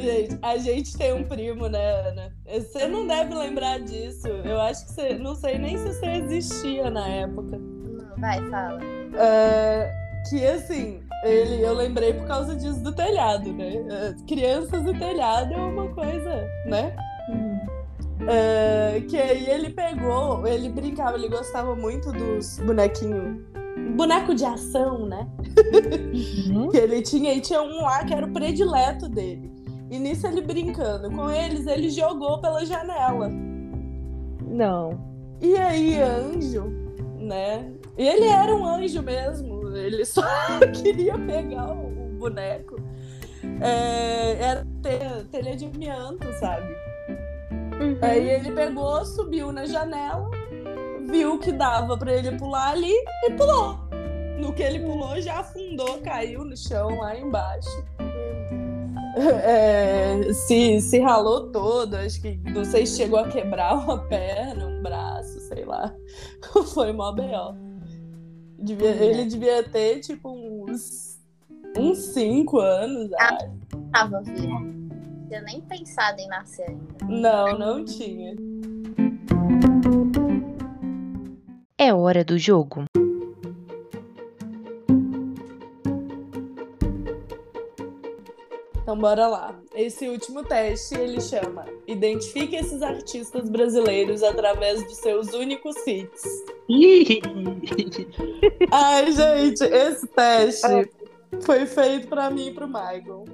Gente, a gente tem um primo, né, Ana? Você não deve lembrar disso. Eu acho que você. Não sei nem se você existia na época. Não, vai, fala. É, que assim, ele, eu lembrei por causa disso do telhado, né? É, Crianças e telhado é uma coisa, né? É, que aí ele pegou, ele brincava, ele gostava muito dos bonequinhos. Boneco de ação, né? Que ele tinha, e tinha um lá que era o predileto dele. E nisso ele brincando com eles, ele jogou pela janela. Não. E aí, anjo, né? E ele era um anjo mesmo, ele só *laughs* queria pegar o, boneco. É, era telha, de amianto, sabe? Aí ele pegou, subiu na janela, viu que dava pra ele pular ali e pulou. No que ele pulou, já afundou, caiu no chão lá embaixo. *laughs* É, se, se ralou todo, acho que não sei se chegou a quebrar uma perna, um braço, sei lá. *laughs* Foi mó B.O. Devia, ele devia ter, tipo, uns, uns cinco anos, Ah. acho. Tava vivo. Não tinha nem pensado em nascer ainda. Não, não tinha. É hora do jogo. Então bora lá. Esse último teste ele chama Identifique esses artistas brasileiros através dos seus únicos hits. *laughs* Ai, gente, esse teste foi feito pra mim e pro Michael.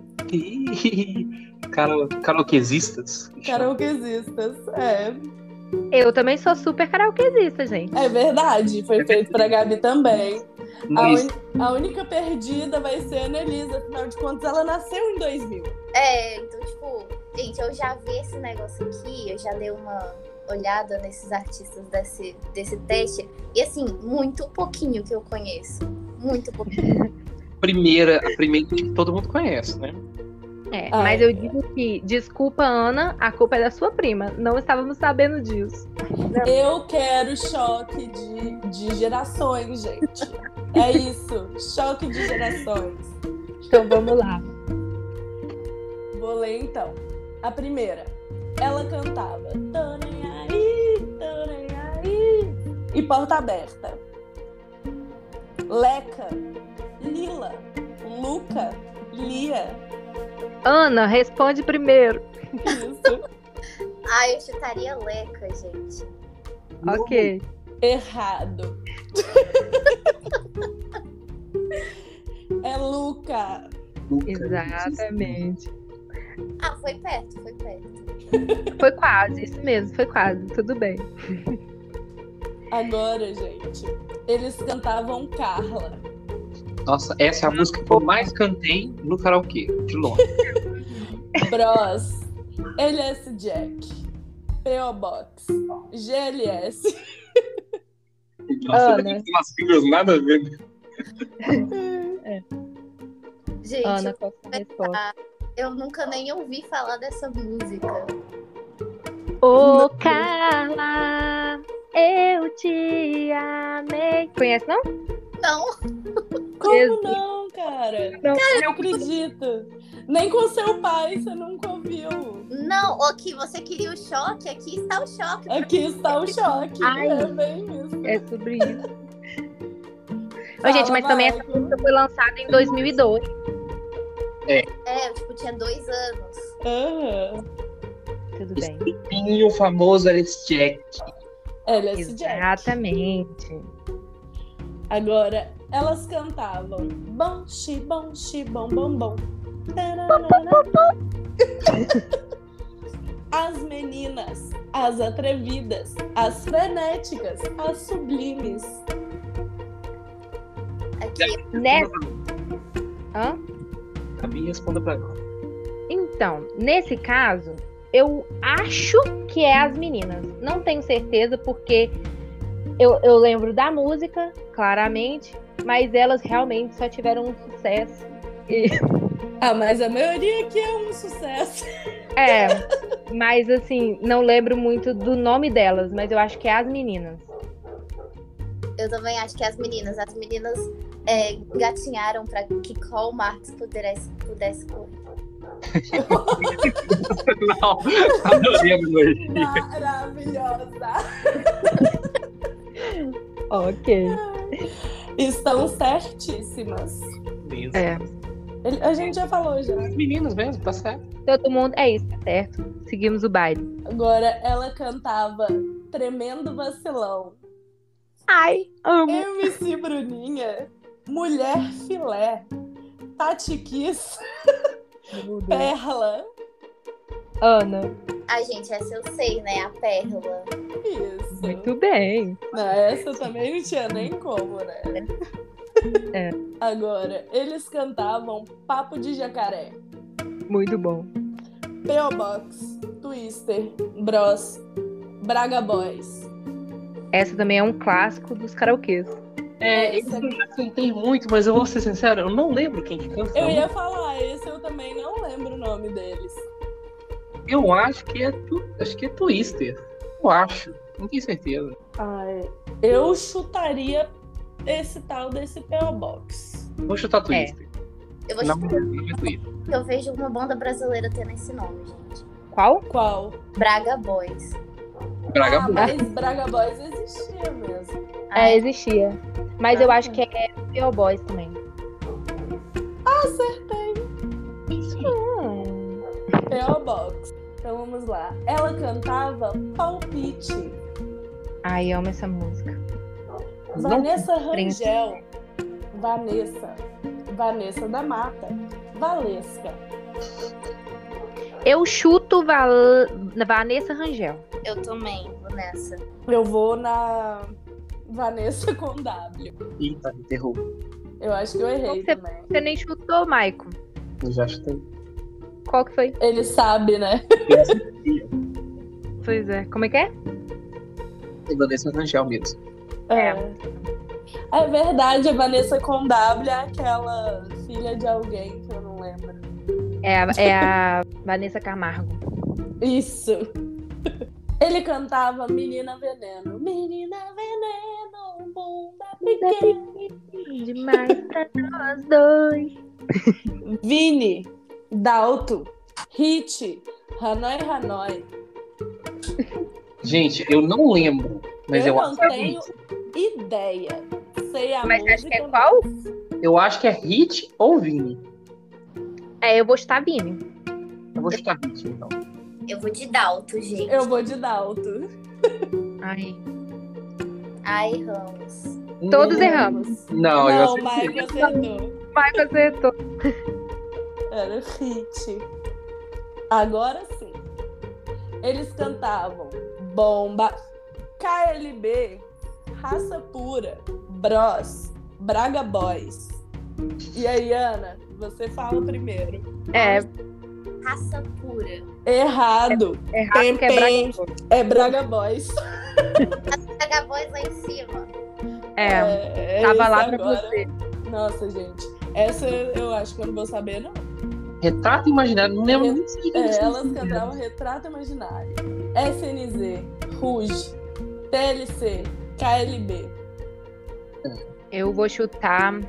Karaokezistas? Karaokezistas. É, Eu também sou super karaokezista, gente. é verdade. Foi feito pra Gabi também. A, uni- a única perdida vai ser a Annelise, afinal de contas, ela nasceu em 2000. É, então, tipo, gente, eu já vi esse negócio aqui, eu já dei uma olhada nesses artistas desse, desse teste. E assim, muito pouquinho que eu conheço. Muito pouquinho. primeira, a primeira que todo mundo conhece, né? É, Ah, mas eu digo que, desculpa, Ana, a culpa é da sua prima. Não estávamos sabendo disso. *laughs* Eu quero choque de, de gerações, gente. É isso, choque de gerações. Então vamos lá. Vou ler então. A primeira. Ela cantava Tô nem aí, tô nem aí. E porta aberta. Leca, Lila, Luca, Lia. Ana, responde primeiro. Isso. Ah, eu chutaria Leca, gente. Ok. Errado. É Luca. Lucas. Exatamente. Ah, foi perto, foi perto. Foi quase, isso mesmo, foi quase, tudo bem. Agora, gente, eles cantavam Carla. Nossa, essa é a música que eu mais cantei no karaokê, de longe. Bros, LS Jack, PO Box, GLS. Nossa, Ana. tem umas siglas nada a ver. Gente, Ana, qual foi a resposta? eu nunca nem ouvi falar dessa música. Ô, Carla, eu te amei. Conhece, não? Não, Como não, cara? Não. Eu não acredito. Nem com seu pai você nunca ouviu. não, ok, você queria o choque? Aqui está o choque. Aqui está o choque. Ai. É bem isso. É sobre isso. *laughs* Ô, Fala, gente, mas também vai. essa música foi lançada em 2002. É, eu tipo, tinha dois anos. Aham. Tudo bem. Tem o famoso Alice Jack. Jack. Exatamente. Agora, elas cantavam bom, xi, bom, xi, bom, bom, bom. As meninas, as atrevidas, as frenéticas, as sublimes. Aqui, Nessa... Hã? A minha responda pra ela. Então, nesse caso, eu acho que é as meninas. Não tenho certeza, porque eu, eu lembro da música, claramente, mas elas realmente só tiveram um sucesso. E, *laughs* Ah, mas a maioria aqui é um sucesso. é, mas assim, não lembro muito do nome delas, mas eu acho que é as meninas. eu também acho que as meninas, as meninas é, gatinharam para que Karl Marx pudesse, pudesse correr. Não, adorei a melodia. Maravilhosa. Ok. Estão certíssimas. Mesmo. É. Ele- A gente já falou já. As meninas mesmo, tá certo. Todo mundo. É isso, tá certo. Seguimos o baile. Agora, ela cantava Tremendo Vacilão. Ai, amo. MC Bruninha, Mulher Filé, Tati Kiss, Perla. Ana. Ai, gente, essa eu sei, né? A pérola. Isso. Muito bem. Não, essa também não tinha nem como, né? *laughs* É. Agora, eles cantavam Papo de Jacaré, Muito bom. P.O. Box, Twister, Bros, Braga Boys. Essa também é um clássico dos karaokês. É, esse eu já cantei muito, mas eu vou ser sincero, eu não lembro quem que canta. Eu ia falar, esse eu também não lembro o nome deles. Eu acho que é tu... acho que é Twister. Eu acho. Não tenho certeza. Ai, eu chutaria esse tal desse P.O. Box. Vou chutar Twister. Eu vou Não, chutar não é Twister. eu vejo uma banda brasileira tendo esse nome, gente. Qual? Qual? Braga Boys. Braga ah, Boys. mas Braga Boys existia mesmo. É, existia. Mas eu Ah, acho que é P.O. Boys também. Acertei. Hum. P.O. Box. Então vamos lá. Ela cantava Palpite. Ai, amo essa música. Não Vanessa compreendo. Rangel. Vanessa. Vanessa da Mata. Valesca. Eu chuto Val... Vanessa Rangel. Eu também vou nessa. Eu vou na Vanessa com W. Eita, me derrubou. Eu acho que eu errei Você- também. Você nem chutou, Maicon. Eu já chutei. Qual que foi? Ele sabe, né? *laughs* Pois é. Como é que é? É Vanessa Rangel mesmo. É. É verdade, a Vanessa com W é aquela filha de alguém que eu não lembro. É a, é a *laughs* Vanessa Camargo. Isso. *laughs* Ele cantava Menina Veneno. Menina Veneno, bunda pequena. Demais pra nós dois. Vini, Dalto, Hit, Hanoi Hanoi. Gente, eu não lembro, mas eu, Eu acho não que é tenho Hit. ideia. Sei a Mas música. acho que é qual? Eu acho que é Hit ou Vini. É, eu vou chutar Vini. Eu vou chutar Hit, então. Eu vou de Dalto, gente. Eu vou de Dalto. Ai. Ai, Ramos. Todos Hum, erramos. Não, eu Não, acertei. Michael acertou. Michael acertou. Era Hit. Agora sim. Eles cantavam Bomba, KLB, Raça Pura, Bros, Braga Boys. E aí, Ana, você fala primeiro. É, Raça pura. Errado. errado Tem, que é. Braga. É Braga Boys. Paga a voz lá em cima. É, é tava lá pra agora. você. Nossa, gente. Essa eu acho que eu não vou saber, não. Retrato imaginário, não lembro nem se É, elas cantavam Retrato Imaginário. SNZ, Ruge, TLC, KLB. Eu vou chutar.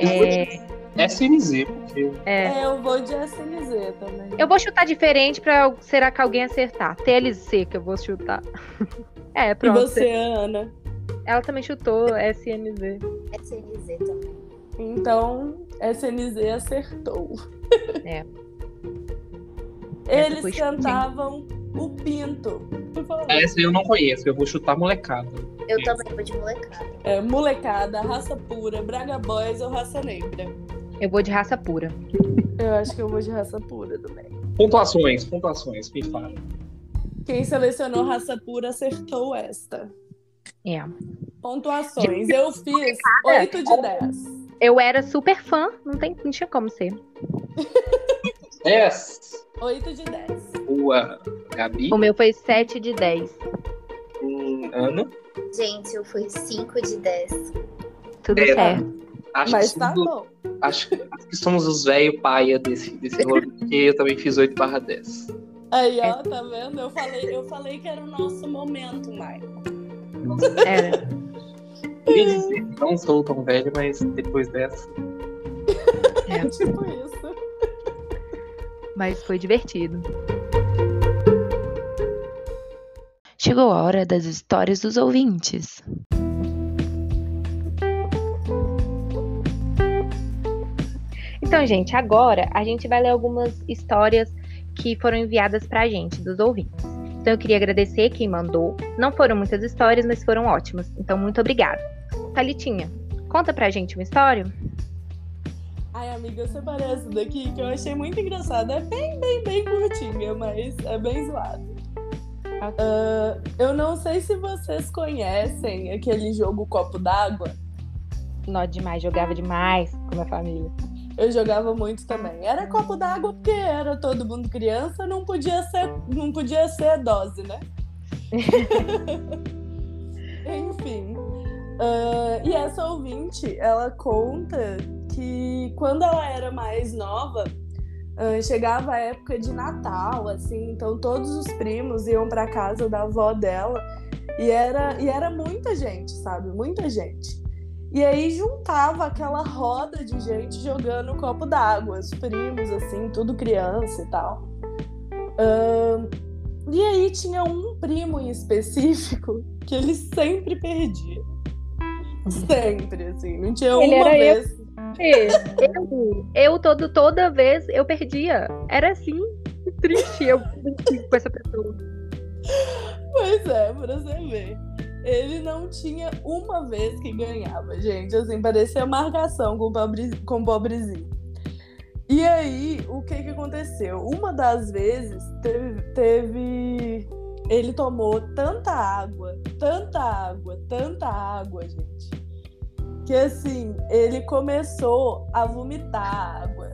É, SNZ, porque é, É, eu vou de SNZ também. eu vou chutar diferente pra será que alguém acertar. TLC que eu vou chutar. *laughs* É, E pronto. você, Ana? Ela também chutou SNZ. SNZ também. Então, SNZ acertou. É. *laughs* Eles cantavam o Pinto. Essa eu não conheço, eu vou chutar molecada. Eu também vou de molecada. É, molecada, raça pura, Braga Boys ou raça negra? Eu vou de raça pura. Eu acho que eu vou de raça pura também. Pontuações, pontuações, me fala. Quem selecionou raça pura acertou esta. É. Pontuações. Eu fiz 8 de 10. Eu era super fã, não, tem, não tinha como ser. *laughs* 10. 8 de 10. Boa. Gabi. O meu foi 7 de 10. Hum, Ana. Gente, eu fui 5 de 10. Tudo É, certo. Acho Mas que tá somos- bom. Acho, acho que somos os velho paia desse, desse rolê, porque eu também fiz 8 barra 10. Aí, ó, tá vendo? Eu falei, eu falei que era o nosso momento, Maicon. Era. Queria dizer que não sou tão velho, mas depois dessa. É. tipo isso. Mas foi divertido. Chegou a hora das histórias dos ouvintes. Então, gente, agora a gente vai ler algumas histórias que foram enviadas pra gente, dos ouvintes. Então, eu queria agradecer quem mandou. Não foram muitas histórias, mas foram ótimas. Então, muito obrigada. Thalitinha, conta pra gente uma história? Ai, amiga, eu separei essa daqui que eu achei muito engraçada. É bem, bem, bem curtinha, mas é bem zoado. Ah, eu não sei se vocês conhecem aquele jogo Copo d'Água. Nó demais, jogava demais com a minha família. Eu jogava muito também. Era copo d'água porque era todo mundo criança, não podia ser, não podia ser dose, né? *laughs* *laughs* Enfim. Ah, e essa ouvinte, ela conta que quando ela era mais nova, ah, chegava a época de Natal, assim, então todos os primos iam para casa da avó dela e era, e era muita gente, sabe? Muita gente. E aí juntava aquela roda de gente jogando copo d'água, os primos, assim, tudo criança e tal. Ahn, e aí tinha um primo em específico que ele sempre perdia. *laughs* Sempre, assim, não tinha Ele uma vez. Eu, eu todo, toda vez eu perdia. Era assim, triste eu com essa pessoa. Pois é, pra você ver. Ele não tinha uma vez que ganhava, gente. Assim, parecia marcação com o pobre, com o pobrezinho. E aí, o que que aconteceu? Uma das vezes teve, teve- Ele tomou tanta água, tanta água, tanta água, gente. Que assim, ele começou a vomitar água.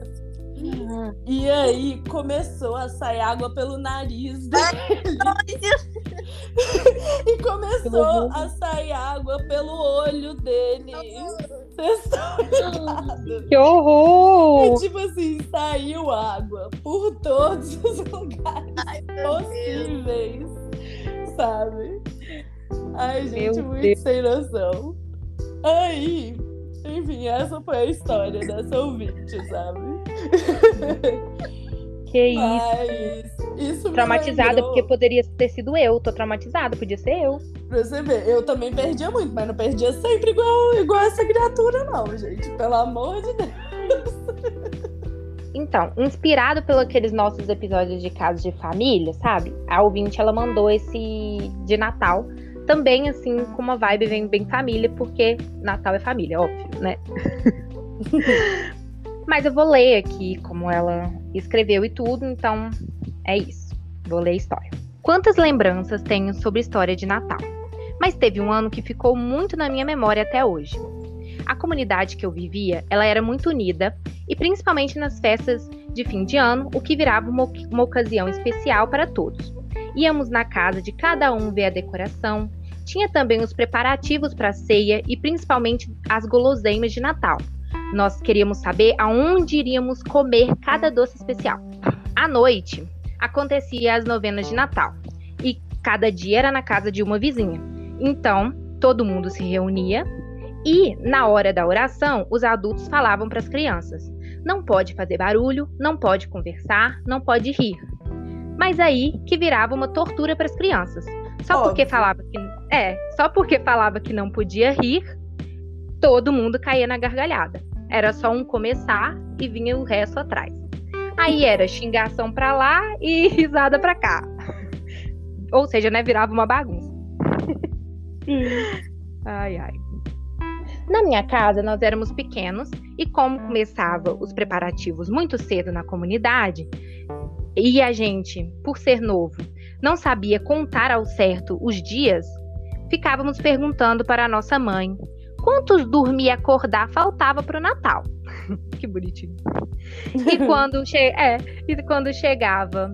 E aí começou a sair água pelo nariz dele. *laughs* E começou a sair água pelo olho dele. Vocês estão ligados? Que horror! E, tipo assim, saiu água por todos os *laughs* lugares Ai, possíveis. Sabe? Ai, gente, Meu muito Deus. sem noção. Aí, enfim, essa foi a história dessa ouvinte, sabe? *laughs* Que isso. Mas isso Traumatizada, lembrou- porque poderia ter sido eu. Tô traumatizada, podia ser eu. Pra você ver, eu também perdia muito, mas não perdia sempre igual, igual essa criatura, não, gente. Pelo amor de Deus. Então, inspirado pelos aqueles nossos episódios de casos de família, sabe? A ouvinte, ela mandou esse de Natal. Também, assim, com uma vibe bem, bem família, porque Natal é família, óbvio, né? *laughs* Mas eu vou ler aqui como ela escreveu e tudo, então é isso. Vou ler a história. Quantas lembranças tenho sobre história de Natal? Mas teve um ano que ficou muito na minha memória até hoje. A comunidade que eu vivia, ela era muito unida e principalmente nas festas de fim de ano, o que virava uma, uma ocasião especial para todos. Íamos na casa de cada um ver a decoração, tinha também os preparativos para a ceia e principalmente as guloseimas de Natal. Nós queríamos saber aonde iríamos comer cada doce especial. À noite, acontecia as novenas de Natal e cada dia era na casa de uma vizinha. Então, todo mundo se reunia e, na hora da oração, os adultos falavam para as crianças: não pode fazer barulho, não pode conversar, não pode rir. Mas aí que virava uma tortura para as crianças. Só Óbvio. porque falava que é, só porque falava que não podia rir, todo mundo caía na gargalhada. Era só um começar e vinha o resto atrás. Aí era xingação para lá e *laughs* risada para cá. Ou seja, né, virava uma bagunça. ai, ai. Na minha casa, nós éramos pequenos e como começava os preparativos muito cedo na comunidade, e a gente, por ser novo, não sabia contar ao certo os dias, ficávamos perguntando para a nossa mãe quantos dormir e acordar faltava para o Natal. *laughs* que bonitinho. E *laughs* quando, che é, e quando chegava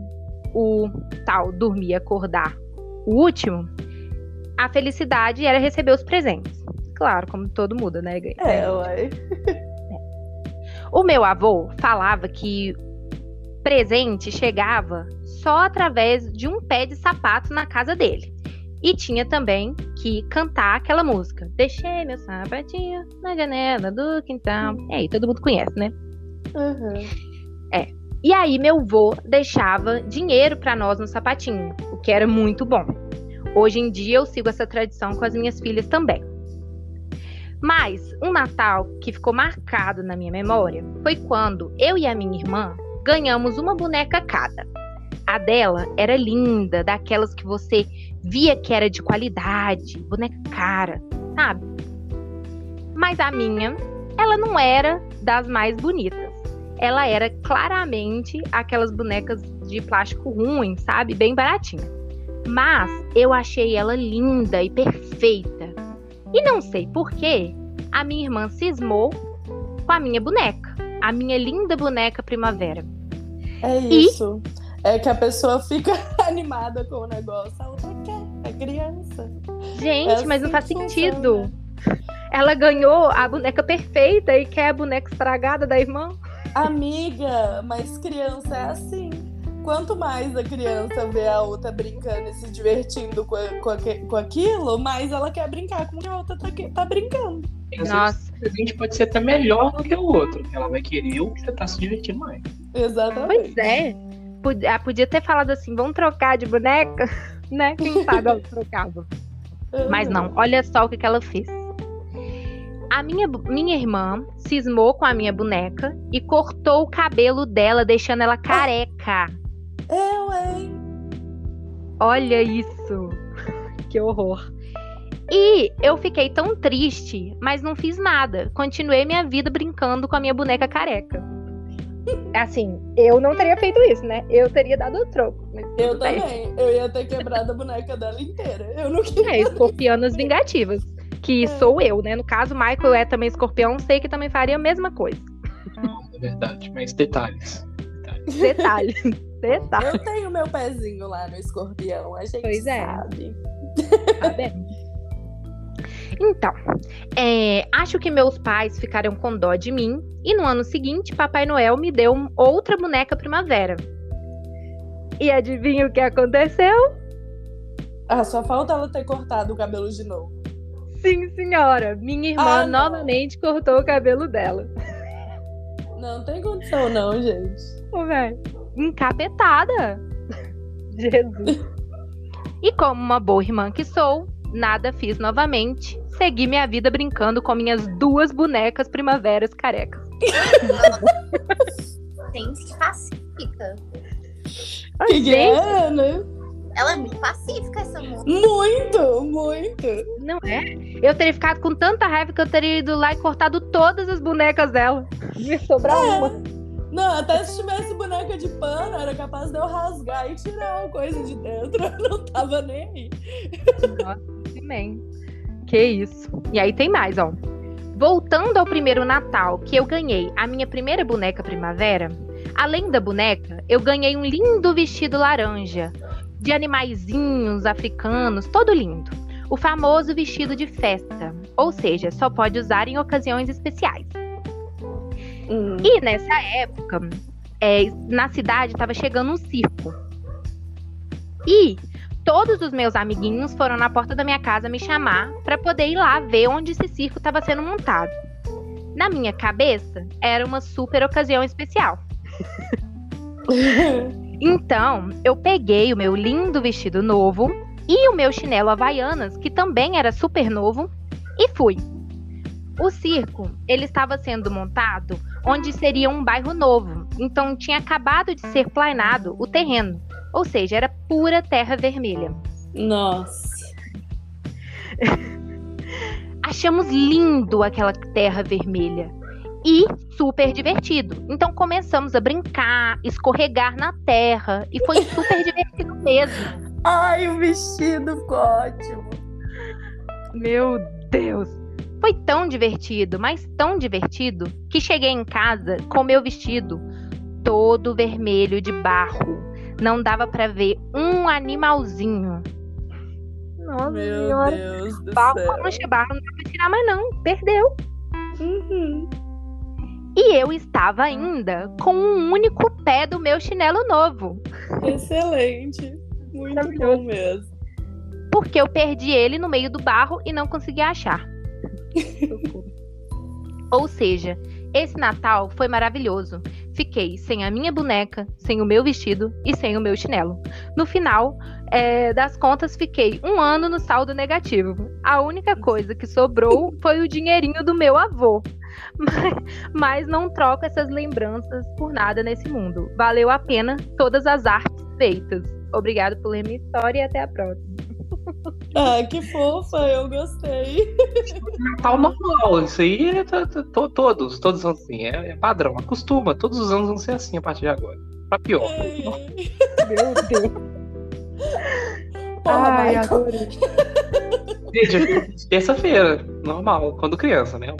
o tal dormir e acordar, o último, a felicidade era receber os presentes. Claro, como todo mundo, né? É, uai. O meu avô falava que presente chegava só através de um pé de sapato na casa dele. E tinha também que cantar aquela música. Deixei meu sapatinho na janela do quintal. E aí, todo mundo conhece, né? Uhum. É. E aí, meu vô deixava dinheiro para nós no sapatinho, o que era muito bom. Hoje em dia, eu sigo essa tradição com as minhas filhas também. Mas um Natal que ficou marcado na minha memória foi quando eu e a minha irmã ganhamos uma boneca cada. A dela era linda, daquelas que você via que era de qualidade, boneca cara, sabe? Mas a minha, ela não era das mais bonitas. Ela era claramente aquelas bonecas de plástico ruim, sabe? Bem baratinha. Mas eu achei ela linda e perfeita. E não sei porquê, a minha irmã cismou com a minha boneca, a minha linda boneca primavera. É isso. E é que a pessoa fica *laughs* animada com o negócio, a outra quer, é criança. Gente, é assim mas não faz sentido. Ela ganhou a boneca perfeita e quer a boneca estragada da irmã. Amiga, mas criança é assim. Quanto mais a criança vê a outra brincando e se divertindo com, com, com aquilo, mais ela quer brincar com o que a outra tá, tá brincando. Nossa. O presente pode ser até melhor do que o outro. Ela vai querer o que você tá se divertindo mais. Exatamente. Pois é. Podia, ah, podia ter falado assim, vamos trocar de boneca, *laughs* né? Quem sabe ela trocava. Mas não, olha só o que, que ela fez. A minha, minha irmã cismou com a minha boneca e cortou o cabelo dela, deixando ela careca. Eu, hein? Olha isso. *laughs* que horror. E eu fiquei tão triste, mas não fiz nada. Continuei minha vida brincando com a minha boneca careca. Assim, eu não teria feito isso, né? Eu teria dado o troco. eu também. Bem. Eu ia ter quebrado a boneca dela inteira. Eu não queria. É, escorpianas vingativas. Que é. sou eu, né? No caso, Michael é também escorpião, sei que também faria a mesma coisa. É verdade, mas detalhes. Detalhes. detalhes. *laughs* Eu tenho meu pezinho lá no escorpião, a gente pois é. sabe. Tá bem. Então, é, acho que meus pais ficaram com dó de mim e no ano seguinte, Papai Noel me deu outra boneca primavera. E adivinha o que aconteceu? Ah, só falta ela ter cortado o cabelo de novo. Sim, senhora. Minha irmã ah, novamente cortou o cabelo dela. Não tem condição, não, gente. Ô, velho. Encapetada. *laughs* Jesus. E como uma boa irmã que sou, nada fiz novamente. Segui minha vida brincando com minhas duas bonecas primaveras carecas. *laughs* Gente, pacífica. Que grana! Ela é muito pacífica, essa moça. Muito, muito. Não é? Eu teria ficado com tanta raiva que eu teria ido lá e cortado todas as bonecas dela. Ia sobrar É. uma. Não, até se tivesse boneca de pano, era capaz de eu rasgar e tirar a coisa de dentro. *laughs* Eu não tava nem aí. Nossa. Que isso. E aí tem mais, ó. Voltando ao primeiro Natal, que eu ganhei a minha primeira boneca primavera, além da boneca, eu ganhei um lindo vestido laranja, de animaizinhos africanos, todo lindo. O famoso vestido de festa, ou seja, só pode usar em ocasiões especiais. Hum. E nessa época, é, na cidade estava chegando um circo. E todos os meus amiguinhos foram na porta da minha casa me chamar para poder ir lá ver onde esse circo estava sendo montado. Na minha cabeça, era uma super ocasião especial. *laughs* Então, eu peguei o meu lindo vestido novo e o meu chinelo Havaianas, que também era super novo, e fui. O circo, ele estava sendo montado onde seria um bairro novo, então tinha acabado de ser planado o terreno, ou seja, era pura terra vermelha. Nossa. *laughs* Achamos lindo aquela terra vermelha e super divertido. Então começamos a brincar, escorregar na terra e foi *laughs* super divertido mesmo. Ai, o vestido ficou ótimo. Meu Deus! Foi tão divertido, mas tão divertido, que cheguei em casa com meu vestido todo vermelho de barro. Não dava pra ver um animalzinho. Nossa Meu senhora. Deus do Barro, céu. mancha barro, não dá pra tirar mais não. Perdeu. Uhum. E eu estava ainda com um único pé do meu chinelo novo. Excelente. Muito bom mesmo. Porque eu perdi ele no meio do barro e não consegui achar. Ou seja, esse Natal foi maravilhoso. Fiquei sem a minha boneca, sem o meu vestido e sem o meu chinelo. No final é, das contas, fiquei um ano no saldo negativo. A única coisa que sobrou *laughs* foi o dinheirinho do meu avô. Mas, mas não troco essas lembranças por nada nesse mundo. Valeu a pena todas as artes feitas. Obrigado por ler minha história e até a próxima. Ah, que fofa, eu gostei. Natal normal, isso aí é to- to- to- todos, todos são assim, é, é padrão, acostuma, todos os anos vão ser assim a partir de agora. Pra pior. Ai. Meu Deus. Porra, Ai, adorei. Gente, terça-feira, normal, quando criança, né?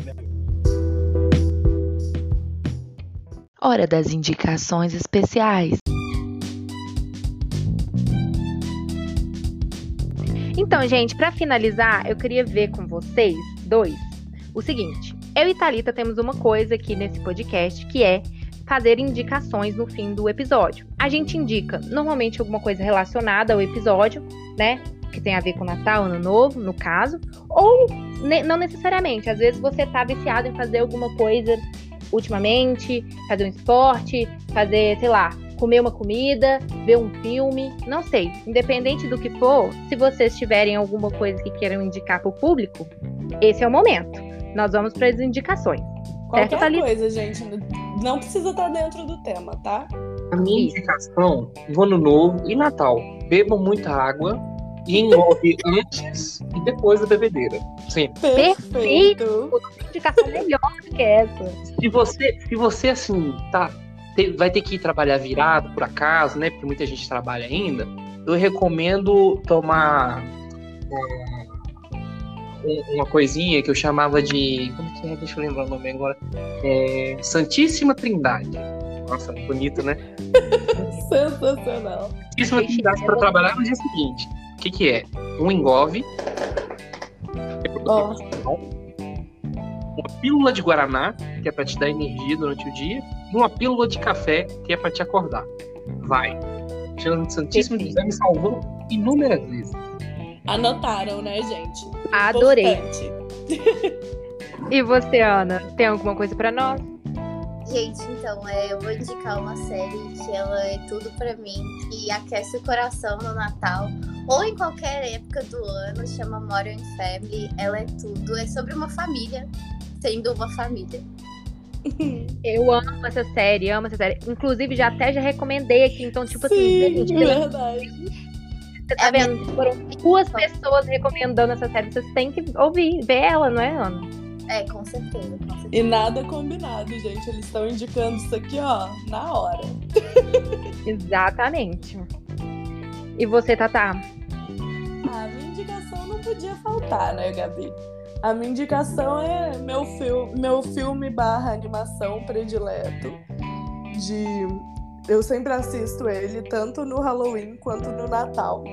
Hora das indicações especiais. Então, gente, pra finalizar, eu queria ver com vocês dois o seguinte. Eu e Thalita temos uma coisa aqui nesse podcast que é fazer indicações no fim do episódio. A gente indica normalmente alguma coisa relacionada ao episódio, né? Que tem a ver com Natal, Ano Novo, no caso, ou ne- não necessariamente. Às vezes você tá viciado em fazer alguma coisa ultimamente, fazer um esporte, fazer, sei lá, comer uma comida, ver um filme, não sei. Independente do que for, se vocês tiverem alguma coisa que queiram indicar pro público, esse é o momento. Nós vamos para as indicações. Qualquer Thalita? coisa, gente. Não precisa estar dentro do tema, tá? A minha indicação, no ano novo e Natal, bebam muita água e envolve *laughs* antes e depois da bebedeira. Sim. Perfeito. Indicação melhor do que essa. Se você, se você assim, tá, te- vai ter que ir trabalhar virado por acaso, né? Porque muita gente trabalha ainda. Eu recomendo tomar é, um- uma coisinha que eu chamava de. Como que é? Deixa eu lembrar o nome agora. É, Santíssima Trindade. Nossa, bonito, né? *laughs* Sensacional. Santíssima Trindade para trabalhar no dia seguinte. O que, que é? Um engove. Ó. Uma pílula de Guaraná, que é pra te dar energia durante o dia, e uma pílula de café, que é pra te acordar. Vai. Tirando Santíssimo Perfeito. José me salvou inúmeras vezes. Anotaram, né, gente? Adorei. *laughs* E você, Ana, tem alguma coisa pra nós? Gente, então, é, eu vou indicar uma série que ela é tudo pra mim, que aquece o coração no Natal ou em qualquer época do ano, chama Modern Family. Ela é tudo, é sobre uma família sendo uma família. *laughs* Eu amo essa série, amo essa série. Inclusive, já até já recomendei aqui. Então, tipo assim, Sim, gente, verdade. Você tá É vendo? Foram duas pessoas recomendando essa série. Vocês têm que ouvir, ver ela, não é, Ana? É, com certeza, com certeza. E nada combinado, gente. Eles estão indicando isso aqui, ó, na hora. *laughs* Exatamente. E você, Tatá? A minha indicação não podia faltar, né, Gabi? A minha indicação é meu, fil meu filme barra animação predileto. De. Eu sempre assisto ele, tanto no Halloween quanto no Natal.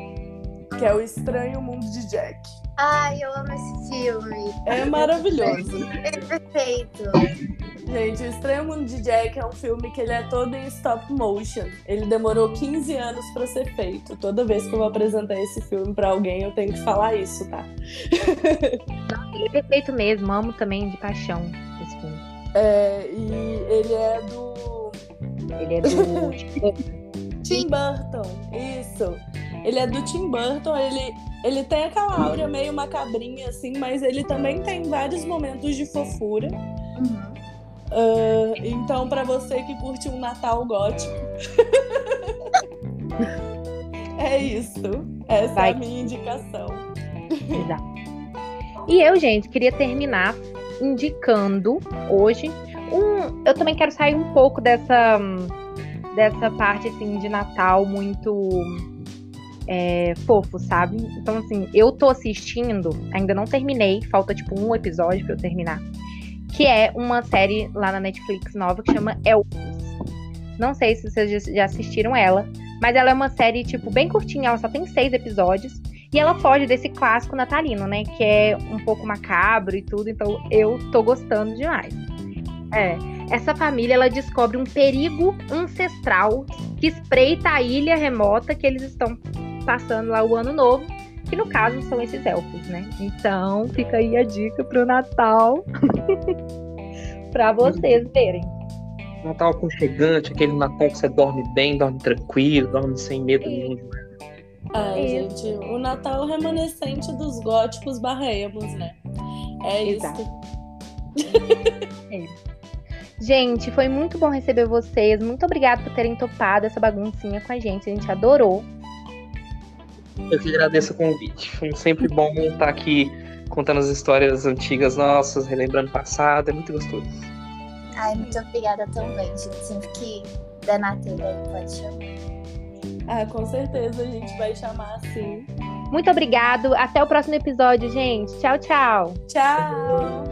Que é o Estranho Mundo de Jack. Ai, eu amo esse filme. É maravilhoso. É *laughs* perfeito. Gente, o Estranho Mundo de Jack é um filme que ele é todo em stop motion. Ele demorou 15 anos pra ser feito. Toda vez que eu vou apresentar esse filme pra alguém, eu tenho que falar isso, tá? Ele é perfeito mesmo. Amo também de paixão esse filme. É, e ele é do Ele é do. *laughs* Tim Burton, isso. Ele é do Tim Burton, ele, ele tem aquela áurea meio macabrinha, assim, mas ele também tem vários momentos de fofura. Uhum. Ah, então, pra você que curte um Natal gótico, *laughs* é isso. Essa Vai. é a minha indicação. Exato. E eu, gente, queria terminar indicando hoje um. Eu também quero sair um pouco dessa dessa parte assim de Natal muito é, fofo, sabe? Então assim, eu tô assistindo, ainda não terminei, falta tipo um episódio pra eu terminar, que é uma série lá na Netflix nova que chama Elfos. Não sei se vocês já- já assistiram ela, mas ela é uma série tipo bem curtinha, ela só tem seis episódios. E ela foge desse clássico natalino, né? Que é um pouco macabro e tudo, então eu tô gostando demais. É. Essa família ela descobre um perigo ancestral que espreita a ilha remota que eles estão passando lá o ano novo, que no caso são esses elfos, né? Então fica aí a dica pro Natal *laughs* pra vocês verem. Natal aconchegante, aquele Natal que você dorme bem, dorme tranquilo, dorme sem medo nenhum. Ai, Isso. gente, o Natal é remanescente dos góticos barremos, né? É Exato. isso. Gente, foi muito bom receber vocês. Muito obrigada por terem topado essa baguncinha com a gente. A gente adorou. Eu que agradeço o convite. Foi sempre bom estar aqui contando as histórias antigas nossas, relembrando o passado. É muito gostoso. Ai, muito obrigada também, gente. Sempre que der na telha aí, pode chamar. Ah, com certeza a gente vai chamar assim. Muito obrigado. Até o próximo episódio, gente. Tchau, tchau. Tchau!